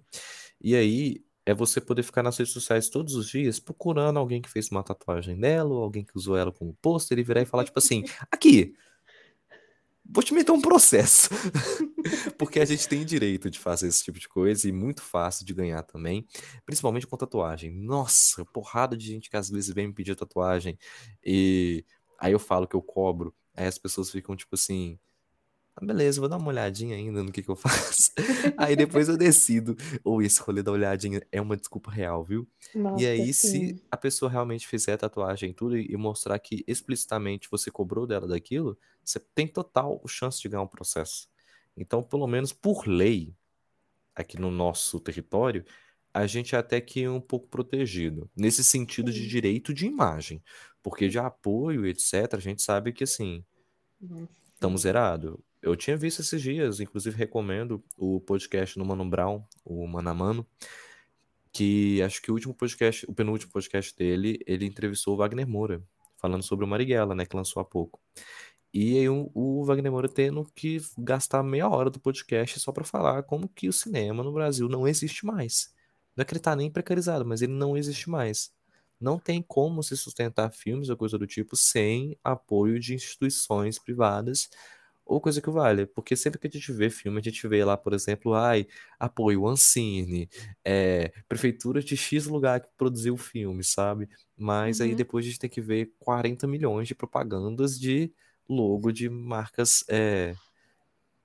e aí é você poder ficar nas redes sociais todos os dias procurando alguém que fez uma tatuagem dela, ou alguém que usou ela como pôster, e virar e falar, tipo assim, aqui, vou te meter um processo. Porque a gente tem direito de fazer esse tipo de coisa e muito fácil de ganhar também, principalmente com tatuagem. Nossa, porrada de gente que às vezes vem me pedir tatuagem e aí eu falo que eu cobro, aí as pessoas ficam tipo assim. Ah, beleza, vou dar uma olhadinha ainda no que que eu faço. Aí depois eu decido. Ou esse rolê da olhadinha é uma desculpa real, viu? E Nossa, aí, se sim. a pessoa realmente fizer tatuagem e tudo e e mostrar que explicitamente você cobrou dela daquilo, você tem total chance de ganhar um processo. Então, pelo menos por lei, aqui no nosso território, a gente é até que um pouco protegido, nesse sentido de direito de imagem. Porque de apoio, etc., a gente sabe que assim Nossa, Estamos sim. Eu tinha visto esses dias, inclusive recomendo o podcast no Mano Brown, o Mano a Mano, que acho que o último podcast, o penúltimo podcast dele, ele entrevistou o Wagner Moura, falando sobre o Marighella, né, que lançou há pouco. E aí o, o Wagner Moura tendo que gastar meia hora do podcast só pra falar como que o cinema no Brasil não existe mais. Não é que ele tá nem precarizado, mas ele não existe mais. Não tem como se sustentar filmes ou coisa do tipo sem apoio de instituições privadas ou coisa que vale. Porque sempre que a gente vê filme, a gente vê lá, por exemplo, ai, apoio Ancine, é, prefeitura de X lugar que produziu o filme, sabe? Mas aí Uhum. depois a gente tem que ver 40 milhões de propagandas de logo de marcas, é,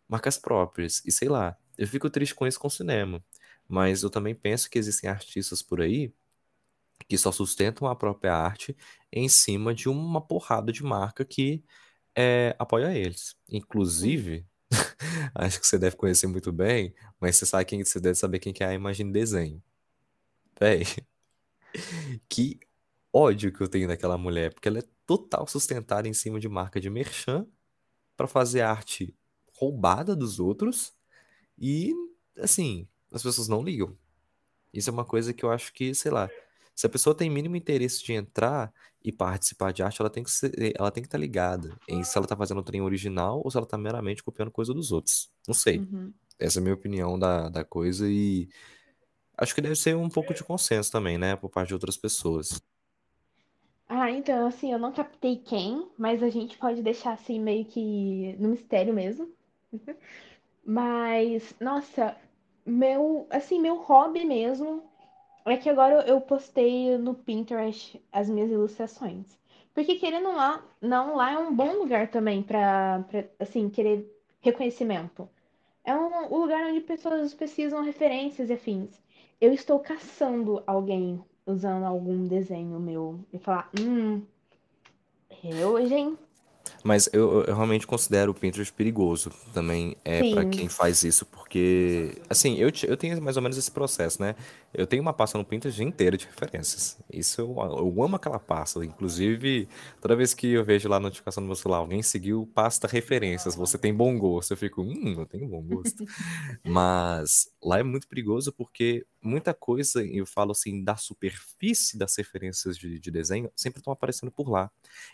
marcas próprias. E sei lá, eu fico triste com isso com o cinema. Mas eu também penso que existem artistas por aí que só sustentam a própria arte em cima de uma porrada de marca que é, apoia eles. Inclusive, acho que você deve conhecer muito bem, mas você sabe quem, você deve saber quem que é a Imagine Desenho. Véi, que ódio que eu tenho daquela mulher, porque ela é total sustentada em cima de marca de merchan pra fazer arte roubada dos outros e, assim, as pessoas não ligam. Isso é uma coisa que eu acho que, sei lá, se a pessoa tem mínimo interesse de entrar e participar de arte, ela tem que ser, ela tem que estar ligada em se ela tá fazendo o trem original ou se ela tá meramente copiando coisa dos outros. Não sei. Uhum. Essa é a minha opinião da, da coisa e acho que deve ser um pouco de consenso também, né, por parte de outras pessoas. Ah, então, assim, eu não captei quem, mas a gente pode deixar assim meio que no mistério mesmo. Mas, nossa, meu, assim, meu hobby mesmo é que agora eu postei no Pinterest as minhas ilustrações. Porque querendo lá, não, lá é um bom lugar também pra assim, querer reconhecimento. É um, um lugar onde pessoas precisam referências e afins. Eu estou caçando alguém usando algum desenho meu e falar, hum, hoje, hein? Mas eu, eu realmente considero o Pinterest perigoso também é para Sim, quem faz isso, porque assim, eu, te- eu tenho mais ou menos esse processo, né? Eu tenho uma pasta no Pinterest inteira de referências. Isso eu, eu amo aquela pasta. Inclusive, toda vez que eu vejo lá a notificação no meu celular, alguém seguiu pasta referências, você tem bom gosto. Eu fico, hum, eu tenho bom gosto. Mas lá é muito perigoso porque muita coisa, eu falo assim, da superfície das referências de, de desenho, sempre estão aparecendo por lá.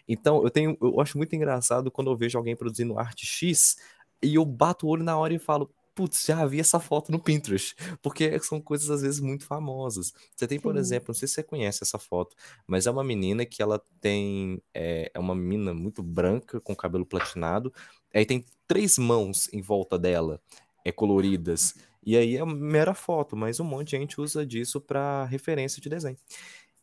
Então, eu tenho, eu acho muito engraçado quando eu vejo alguém produzindo arte X e eu bato o olho na hora e falo, putz, já vi essa foto no Pinterest, porque são coisas às vezes muito famosas. Você tem, por sim, exemplo, não sei se você conhece essa foto, mas é uma menina que ela tem, é, é uma menina muito branca com cabelo platinado, aí tem três mãos em volta dela, é coloridas. E aí é mera foto, mas um monte de gente usa disso para referência de desenho.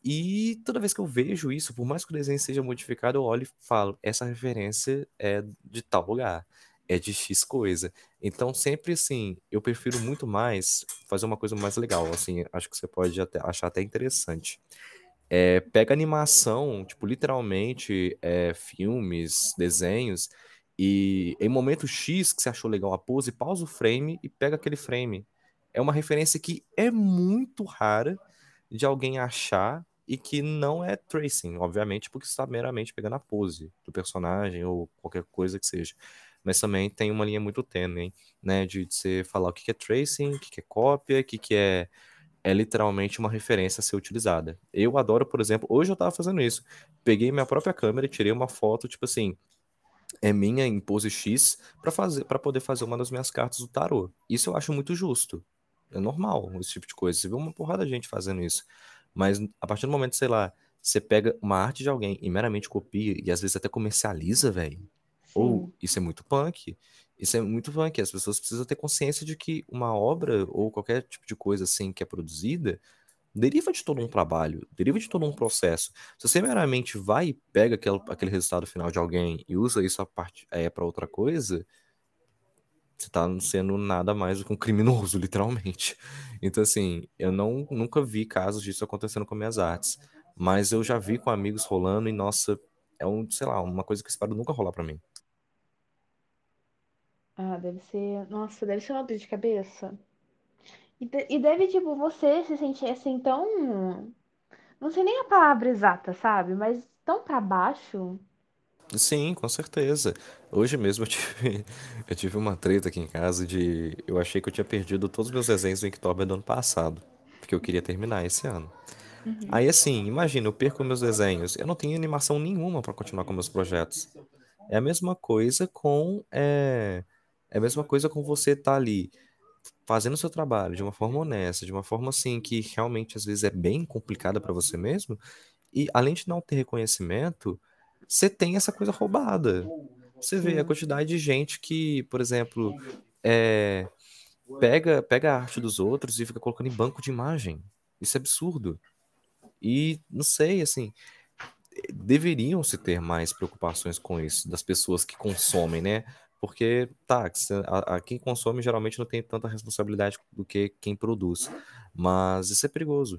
E toda vez que eu vejo isso, por mais que o desenho seja modificado, eu olho e falo, essa referência é de tal lugar, é de X coisa. Então, sempre assim, eu prefiro muito mais fazer uma coisa mais legal, assim, acho que você pode até, achar até interessante. É, pega animação, tipo, literalmente, é, filmes, desenhos, e em momento X que você achou legal a pose, pausa o frame e pega aquele frame. É uma referência que é muito rara de alguém achar e que não é tracing, obviamente, porque está meramente pegando a pose do personagem ou qualquer coisa que seja. Mas também tem uma linha muito tênue, né, de, de você falar o que é tracing, o que é cópia, o que é é literalmente uma referência a ser utilizada. Eu adoro, por exemplo, hoje eu tava fazendo isso. Peguei minha própria câmera e tirei uma foto, tipo assim, é minha em pose X para fazer para poder fazer uma das minhas cartas do tarô. Isso eu acho muito justo. É normal esse tipo de coisa. Você vê uma porrada de gente fazendo isso. Mas a partir do momento, sei lá, você pega uma arte de alguém e meramente copia e às vezes até comercializa, velho. Ou isso é muito punk. Isso é muito punk. As pessoas precisam ter consciência de que uma obra ou qualquer tipo de coisa assim que é produzida deriva de todo um trabalho, deriva de todo um processo. Se você meramente vai e pega aquele, aquele resultado final de alguém e usa isso é, para outra coisa, você tá sendo nada mais do que um criminoso, literalmente. Então, assim, eu não, nunca vi casos disso acontecendo com minhas artes, mas eu já vi com amigos rolando e, nossa, é um, sei lá, uma coisa que eu espero nunca rolar pra mim. Ah, deve ser. Nossa, deve ser uma dor de cabeça. E, de- e deve, tipo, você se sentir assim tão. Não sei nem a palavra exata, sabe? Mas tão pra baixo. Sim, com certeza. Hoje mesmo eu tive, eu tive uma treta aqui em casa de. Eu achei que eu tinha perdido todos os meus desenhos do Inktober do ano passado, porque eu queria terminar esse ano. Uhum. Aí assim, imagina, eu perco meus desenhos, eu não tenho animação nenhuma para continuar com meus projetos. É a mesma coisa com. É, é a mesma coisa com você estar ali fazendo o seu trabalho de uma forma honesta, de uma forma assim que realmente às vezes é bem complicada para você mesmo, e além de não ter reconhecimento, você tem essa coisa roubada. Você vê a quantidade de gente que, por exemplo, é, pega, pega a arte dos outros e fica colocando em banco de imagem. Isso é absurdo. E não sei, assim, deveriam se ter mais preocupações com isso, das pessoas que consomem, né? Porque, tá, a, a quem consome geralmente não tem tanta responsabilidade do que quem produz. Mas isso é perigoso.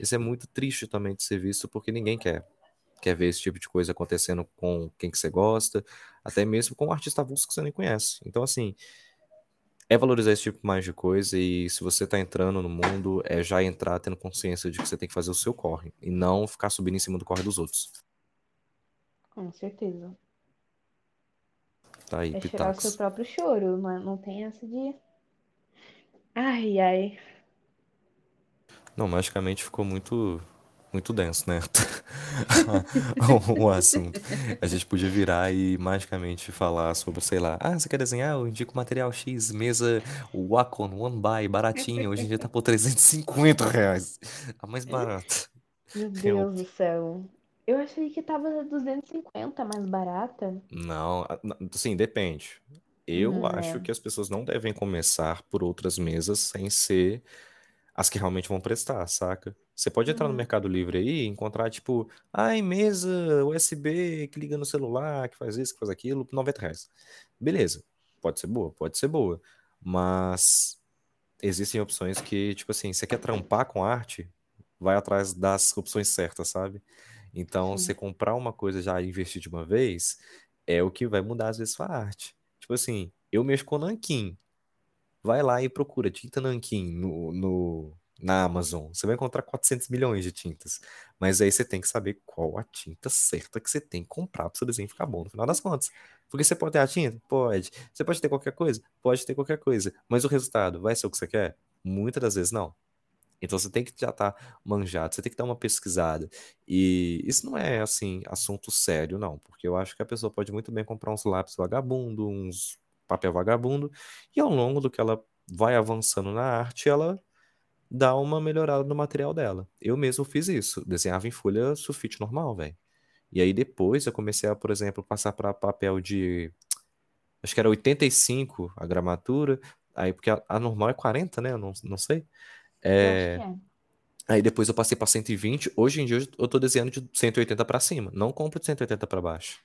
Isso é muito triste também de ser visto, porque ninguém quer quer ver esse tipo de coisa acontecendo com quem que você gosta, até mesmo com um artista avulso que você nem conhece. Então, assim, é valorizar esse tipo mais de coisa e se você tá entrando no mundo, é já entrar tendo consciência de que você tem que fazer o seu corre e não ficar subindo em cima do corre dos outros. Com certeza. Tá aí, É chorar o seu próprio choro, não, não tem essa de. Ai, ai. Não, magicamente ficou muito muito denso, né? o assunto. A gente podia virar e magicamente falar sobre, sei lá, ah, você quer desenhar? Eu indico material X, mesa Wacom One Buy, baratinha. Hoje em dia tá por 350 reais. A mais barata. Meu Eu, Deus do céu. Eu achei que tava 250 mais barata. não, sim, depende. Eu Hum, acho é. que as pessoas não devem começar por outras mesas sem ser as que realmente vão prestar, saca? Você pode entrar no Uhum. Mercado Livre aí e encontrar, tipo, ai, mesa USB que liga no celular, que faz isso, que faz aquilo, por 90 reais. Beleza, pode ser boa, pode ser boa. Mas existem opções que, tipo assim, você quer trampar com arte, vai atrás das opções certas, sabe? Então, você Sim. comprar uma coisa já e investir de uma vez é o que vai mudar, às vezes, sua arte. Tipo assim, eu mexo com nanquim. Vai lá e procura tinta nanquim no, no- na Amazon. Você vai encontrar 400 milhões de tintas. Mas aí você tem que saber qual a tinta certa que você tem que comprar para o seu desenho ficar bom no final das contas. Porque você pode ter a tinta? Pode. Você pode ter qualquer coisa? Pode ter qualquer coisa. Mas o resultado vai ser o que você quer? Muitas das vezes não. Então você tem que já estar manjado, você tem que dar uma pesquisada. E isso não é assim assunto sério, não, porque eu acho que a pessoa pode muito bem comprar uns lápis vagabundo, uns papel vagabundo, e ao longo do que ela vai avançando na arte, ela dá uma melhorada no material dela. Eu mesmo fiz isso, desenhava em folha sulfite normal, velho. E aí depois eu comecei a, por exemplo, passar para papel de, acho que era 85 a gramatura, aí porque a, a normal é 40, né? Eu não, não sei. É, é. Aí depois eu passei pra 120. Hoje em dia eu tô desenhando de 180 pra cima. Não compro de 180 pra baixo.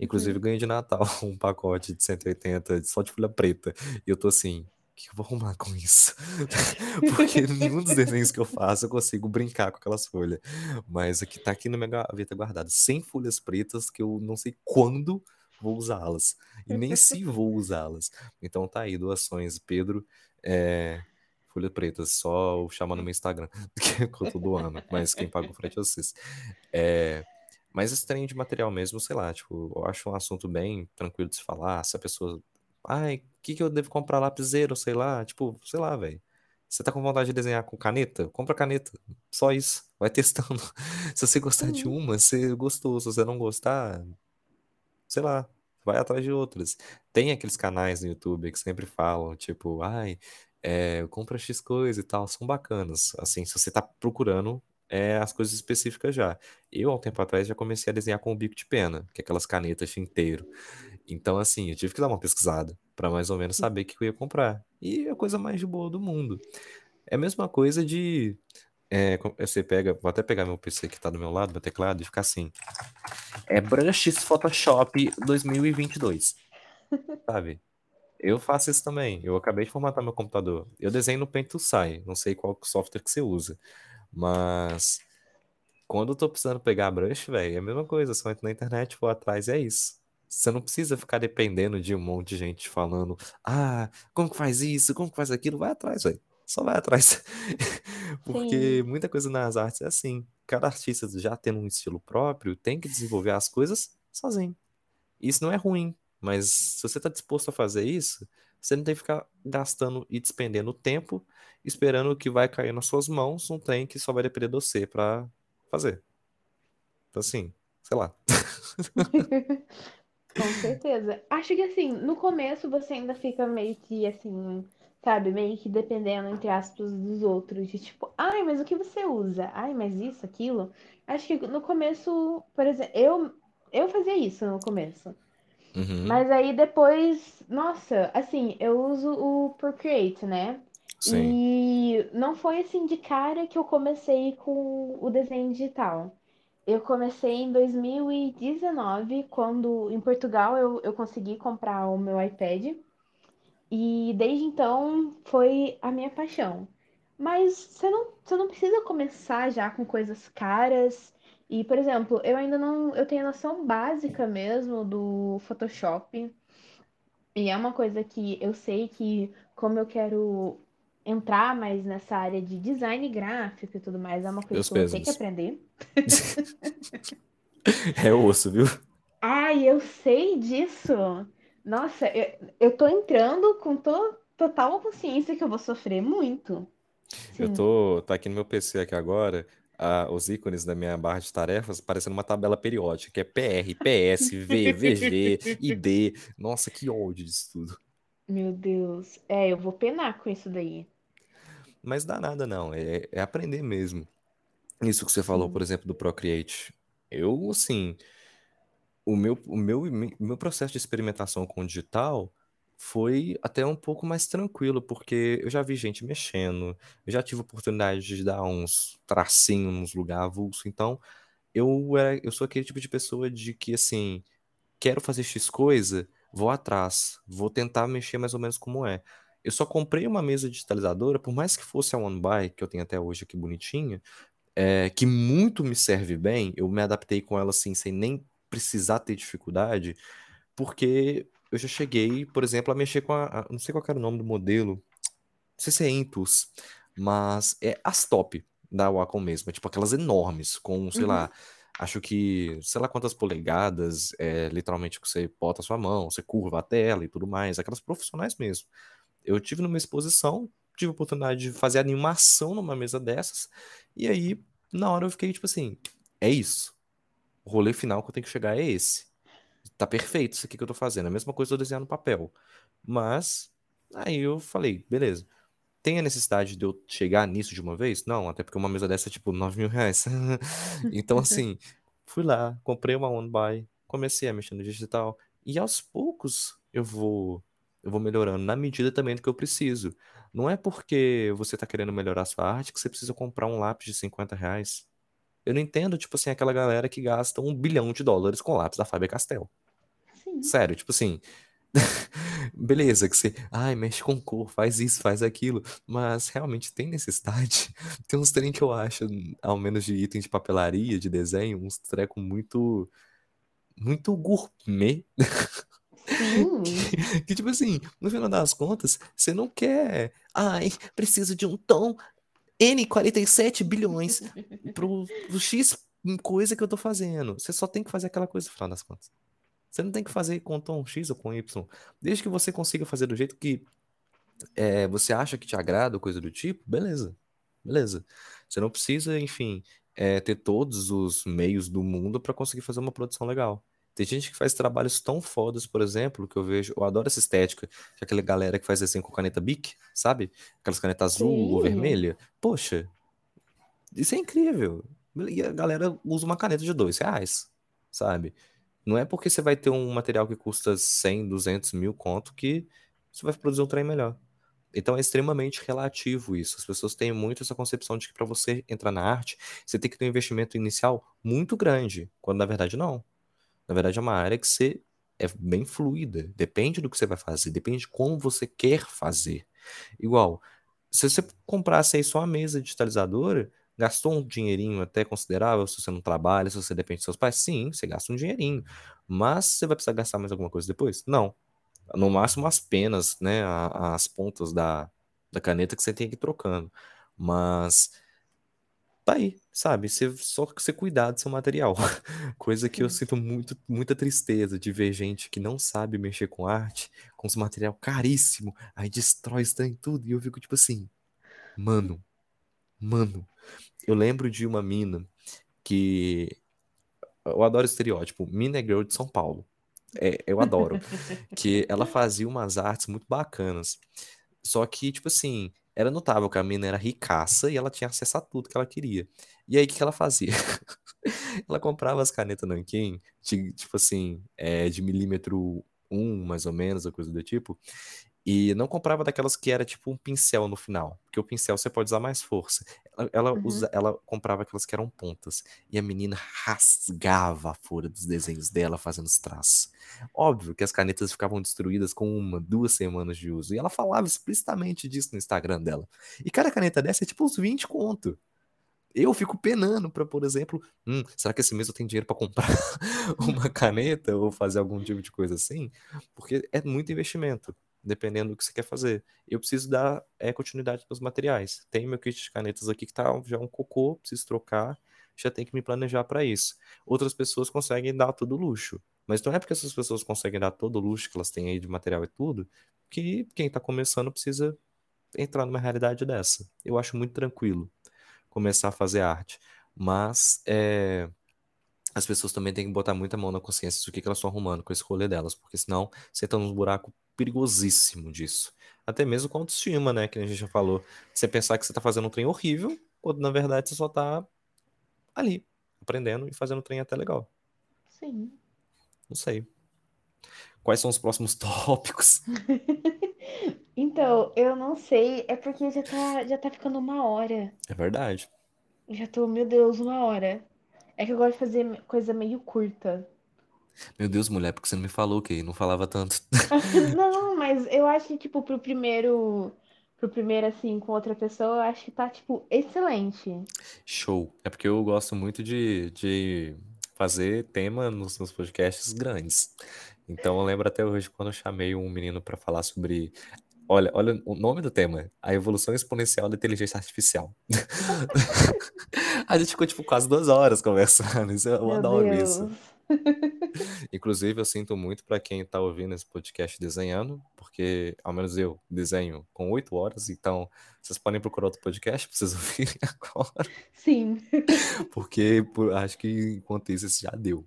Inclusive Uhum. ganhei de Natal um pacote de 180 só de folha preta. E eu tô assim, o que eu vou arrumar com isso? Porque nenhum dos desenhos que eu faço eu consigo brincar com aquelas folhas. Mas aqui tá aqui na minha gaveta guardado. 100 folhas pretas que eu não sei quando vou usá-las. E nem se vou usá-las. Então tá aí, doações. Pedro, é, folha preta, só o chamar no meu Instagram, que eu tô doando. Mas quem paga o frete é vocês. É, mas esse trem de material mesmo, sei lá, tipo, eu acho um assunto bem tranquilo de se falar. Se a pessoa. Ai, o que que eu devo comprar lapiseiro, sei lá, tipo, sei lá, velho. Você tá com vontade de desenhar com caneta? Compra caneta. Só isso. Vai testando. Se você gostar de Uhum. uma, você gostou. Se você não gostar, sei lá, vai atrás de outras. Tem aqueles canais no YouTube que sempre falam, tipo, ai, é, compra X coisa e tal, são bacanas. Assim, se você tá procurando é, as coisas específicas já. Eu, há um tempo atrás, já comecei a desenhar com o bico de pena, que é aquelas canetas tinteiro. Então, assim, eu tive que dar uma pesquisada para mais ou menos saber o que eu ia comprar. E é a coisa mais de boa do mundo. É a mesma coisa de. é, você pega, vou até pegar meu PC que tá do meu lado, meu teclado, e ficar assim. É Brushes Photoshop 2022, sabe? Eu faço isso também. Eu acabei de formatar meu computador. Eu desenho no Paint to Sai. Não sei qual software que você usa. Mas quando eu tô precisando pegar brush, velho, é a mesma coisa. Só entro na internet, vou atrás e é isso. Você não precisa ficar dependendo de um monte de gente falando, ah, como que faz isso, como que faz aquilo. Vai atrás, velho. Só vai atrás. Porque Sim. muita coisa nas artes é assim. Cada artista já tendo um estilo próprio, tem que desenvolver as coisas sozinho. Isso não é ruim, mas se você está disposto a fazer isso, você não tem que ficar gastando e despendendo tempo esperando que vai cair nas suas mãos um trem que só vai depender de você para fazer. Então, assim, sei lá. Com certeza. Acho que assim, no começo você ainda fica meio que assim, sabe, meio que dependendo, entre aspas, dos outros. De tipo, ai, mas o que você usa? Ai, mas isso, aquilo. Acho que no começo, por exemplo, eu, eu fazia isso no começo. Uhum. Mas aí depois, nossa, assim, eu uso o Procreate, né? Sim. E não foi assim de cara que eu comecei com o desenho digital. Eu comecei em 2019, quando em Portugal eu, eu consegui comprar o meu iPad. E desde então foi a minha paixão. Mas você não, você não precisa começar já com coisas caras. E, por exemplo, eu ainda não. Eu tenho noção básica mesmo do Photoshop. E é uma coisa que eu sei que, como eu quero entrar mais nessa área de design gráfico e tudo mais, é uma coisa que eu ter que aprender. É osso, viu? Ai, eu sei disso! Nossa, eu, eu tô entrando com to, total consciência que eu vou sofrer muito. Eu Sim. tô, tá aqui no meu PC aqui agora, os ícones da minha barra de tarefas parecendo uma tabela periódica, que é PR, PS, V, VG, ID. Nossa, que ódio disso tudo. Meu Deus. É, eu vou penar com isso daí. Mas dá nada não, é, é aprender mesmo. Isso que você falou, por exemplo, do Procreate. Eu, assim, o meu, o meu, o meu processo de experimentação com o digital foi até um pouco mais tranquilo, porque eu já vi gente mexendo, eu já tive oportunidade de dar uns tracinhos nos lugares avulso, então eu, era, eu sou aquele tipo de pessoa de que, assim, quero fazer X coisa, vou atrás, vou tentar mexer mais ou menos como é. Eu só comprei uma mesa digitalizadora, por mais que fosse a One Buy, que eu tenho até hoje aqui bonitinha, é, que muito me serve bem, eu me adaptei com ela assim, sem nem precisar ter dificuldade, porque eu já cheguei, por exemplo, a mexer com a, a- não sei qual era o nome do modelo, não sei se é Intus, mas é as top da Wacom mesmo, é tipo aquelas enormes, com, sei Uhum. lá, acho que, sei lá quantas polegadas, é, literalmente que você bota a sua mão, você curva a tela e tudo mais, aquelas profissionais mesmo. Eu tive numa exposição, tive a oportunidade de fazer animação numa mesa dessas, e aí, na hora eu fiquei tipo assim, é isso. O rolê final que eu tenho que chegar é esse. Tá perfeito isso aqui que eu tô fazendo. É a mesma coisa eu desenhar no papel. Mas, aí eu falei, beleza. Tem a necessidade de eu chegar nisso de uma vez? Não, até porque uma mesa dessa é tipo 9 mil reais. Então, assim, fui lá, comprei uma One Buy, comecei a mexer no digital. E aos poucos eu vou, eu vou melhorando, na medida também do que eu preciso. Não é porque você tá querendo melhorar sua arte que você precisa comprar um lápis de 50 reais. Eu não entendo, tipo assim, aquela galera que gasta um bilhão de dólares com lápis da Faber-Castell. Sim. Sério, tipo assim, beleza, que você, ai, mexe com cor, faz isso, faz aquilo, mas realmente tem necessidade? Tem uns trem que eu acho, ao menos de item de papelaria, de desenho, uns treco muito, muito gourmet, que, que, tipo assim, no final das contas, você não quer, ai, preciso de um tom N 47 bilhões pro, pro X coisa que eu tô fazendo. Você só tem que fazer aquela coisa no final das contas. Você não tem que fazer com tom X ou com Y. Desde que você consiga fazer do jeito que é, você acha que te agrada ou coisa do tipo, beleza. Beleza. Você não precisa, enfim, é, ter todos os meios do mundo para conseguir fazer uma produção legal. Tem gente que faz trabalhos tão fodas, por exemplo, que eu vejo, eu adoro essa estética, que é aquela galera que faz assim com caneta Bic, sabe? Aquelas canetas azul ou Sim. vermelha. Poxa, isso é incrível. E a galera usa uma caneta de dois reais, sabe? Não é porque você vai ter um material que custa 100, 200 mil conto que você vai produzir um trem melhor. Então é extremamente relativo isso. As pessoas têm muito essa concepção de que para você entrar na arte, você tem que ter um investimento inicial muito grande, quando na verdade não. Na verdade é uma área que você é bem fluida. Depende do que você vai fazer, depende de como você quer fazer. Igual, se você comprasse aí só uma mesa digitalizadora, gastou um dinheirinho até considerável, se você não trabalha, se você depende dos seus pais, sim, você gasta um dinheirinho. Mas você vai precisar gastar mais alguma coisa depois? Não. No máximo as penas, né? a- As pontas da, da caneta que você tem que ir trocando. Mas tá aí, sabe? Você, só que você cuidar do seu material. Coisa que eu sinto muito, muita tristeza de ver gente que não sabe mexer com arte, com os material caríssimo, aí destrói isso em tudo. E eu fico tipo assim, mano, mano. Eu lembro de uma mina que. Eu adoro estereótipo. Mina é girl de São Paulo. É, eu adoro. Que ela fazia umas artes muito bacanas. Só que, tipo assim, era notável que a mina era ricaça e ela tinha acesso a tudo que ela queria. E aí, o que que ela fazia? Ela comprava as canetas Nankin, tipo assim, é, de milímetro um, mais ou menos, ou coisa do tipo. E não comprava daquelas que era tipo um pincel no final, porque o pincel você pode usar mais força. Ela, ela, Uhum. usa, ela comprava aquelas que eram pontas. E a menina rasgava a folha dos desenhos dela fazendo os traços. Óbvio que as canetas ficavam destruídas com uma, duas semanas de uso. E ela falava explicitamente disso no Instagram dela. E cada caneta dessa é tipo uns 20 conto. Eu fico penando para, por exemplo, hum, será que esse mês eu tenho dinheiro para comprar uma caneta ou fazer algum tipo de coisa assim? Porque é muito investimento, dependendo do que você quer fazer. Eu preciso dar é, continuidade nos materiais. Tem meu kit de canetas aqui que tá já um cocô, preciso trocar, já tem que me planejar para isso. Outras pessoas conseguem dar todo luxo, mas não é porque essas pessoas conseguem dar todo o luxo que elas têm aí de material e tudo, que quem tá começando precisa entrar numa realidade dessa. Eu acho muito tranquilo começar a fazer arte. Mas é, as pessoas também têm que botar muita mão na consciência do que, que elas estão arrumando com esse rolê delas, porque senão você entra num buraco perigosíssimo disso. Até mesmo com autoestima, né? Que a gente já falou. Você pensar que você tá fazendo um trem horrível, quando na verdade você só tá ali, aprendendo e fazendo um trem até legal. Sim. Não sei. Quais são os próximos tópicos? Então, eu não sei, é porque já tá, já tá ficando uma hora. É verdade. Já tô, meu Deus, uma hora. É que eu gosto de fazer coisa meio curta. Meu Deus, mulher, porque você não me falou que não falava tanto. Não, mas eu acho que, tipo, pro primeiro. Pro primeiro, assim, com outra pessoa, eu acho que tá, tipo, excelente. Show. É porque eu gosto muito de, de fazer tema nos, nos podcasts grandes. Então eu lembro até hoje quando eu chamei um menino para falar sobre. Olha, olha o nome do tema, a evolução exponencial da inteligência artificial. A gente ficou tipo quase duas horas conversando. Isso, eu Meu adoro isso. Deus. Inclusive, eu sinto muito para quem tá ouvindo esse podcast desenhando, porque ao menos eu desenho com oito horas, então vocês podem procurar outro podcast pra vocês ouvirem agora, Sim. porque por- acho que enquanto isso, esse já deu.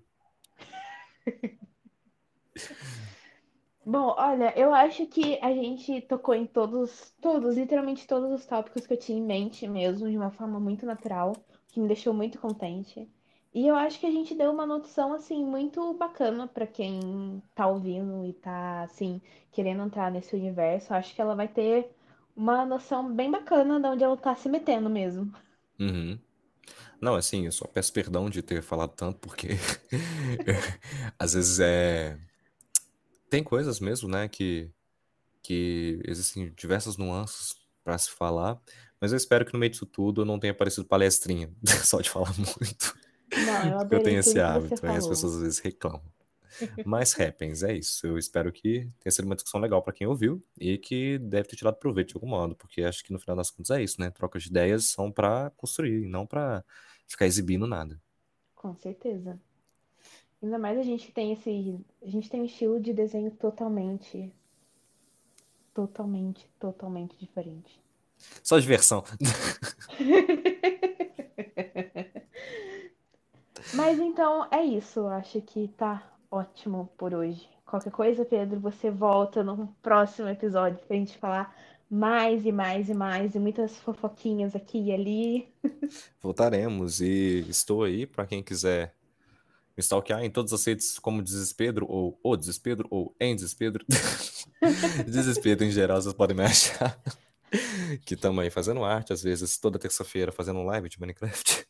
Bom, olha, eu acho que a gente tocou em todos, todos, literalmente todos os tópicos que eu tinha em mente mesmo, de uma forma muito natural, que me deixou muito contente. E eu acho que a gente deu uma noção, assim, muito bacana pra quem tá ouvindo e tá, assim, querendo entrar nesse universo. Eu acho que ela vai ter uma noção bem bacana de onde ela tá se metendo mesmo. Uhum. Não, assim, eu só peço perdão de ter falado tanto, porque às vezes é. Tem coisas mesmo, né, que, que existem diversas nuances para se falar, mas eu espero que no meio disso tudo eu não tenha parecido palestrinha, só de falar muito, Não, eu porque eu tenho esse hábito, aí as falou. pessoas às vezes reclamam. Mas happens, é isso. Eu espero que tenha sido uma discussão legal para quem ouviu e que deve ter tirado proveito de algum modo, porque acho que no final das contas é isso, né? Trocas de ideias são para construir, e não para ficar exibindo nada. Com certeza. Ainda mais a gente tem esse. A gente tem um estilo de desenho totalmente. Totalmente, totalmente diferente. Só diversão. Mas então é isso. Acho que tá ótimo por hoje. Qualquer coisa, Pedro, você volta no próximo episódio pra gente falar mais e mais e mais e muitas fofoquinhas aqui e ali. Voltaremos e estou aí para quem quiser me stalkear em todas as redes como Desespedro ou O Desespedro ou Em Desespedro. Desespedro em geral, vocês podem me achar. Que aí fazendo arte, às vezes toda terça-feira fazendo um live de Minecraft.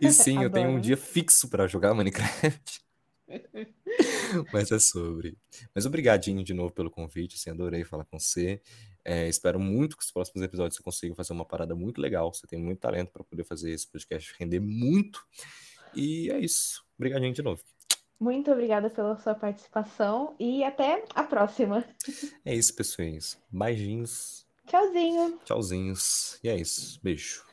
E sim, eu tenho um dia fixo para jogar Minecraft. Mas é sobre. Mas obrigadinho de novo pelo convite, assim, adorei falar com você. É, espero muito que os próximos episódios você consiga fazer uma parada muito legal. Você tem muito talento para poder fazer esse podcast render muito. E é isso. Obrigadinho de novo. Muito obrigada pela sua participação e até a próxima. É isso, pessoinhos. Beijinhos, Tchauzinho! tchauzinhos. E é isso. Beijo.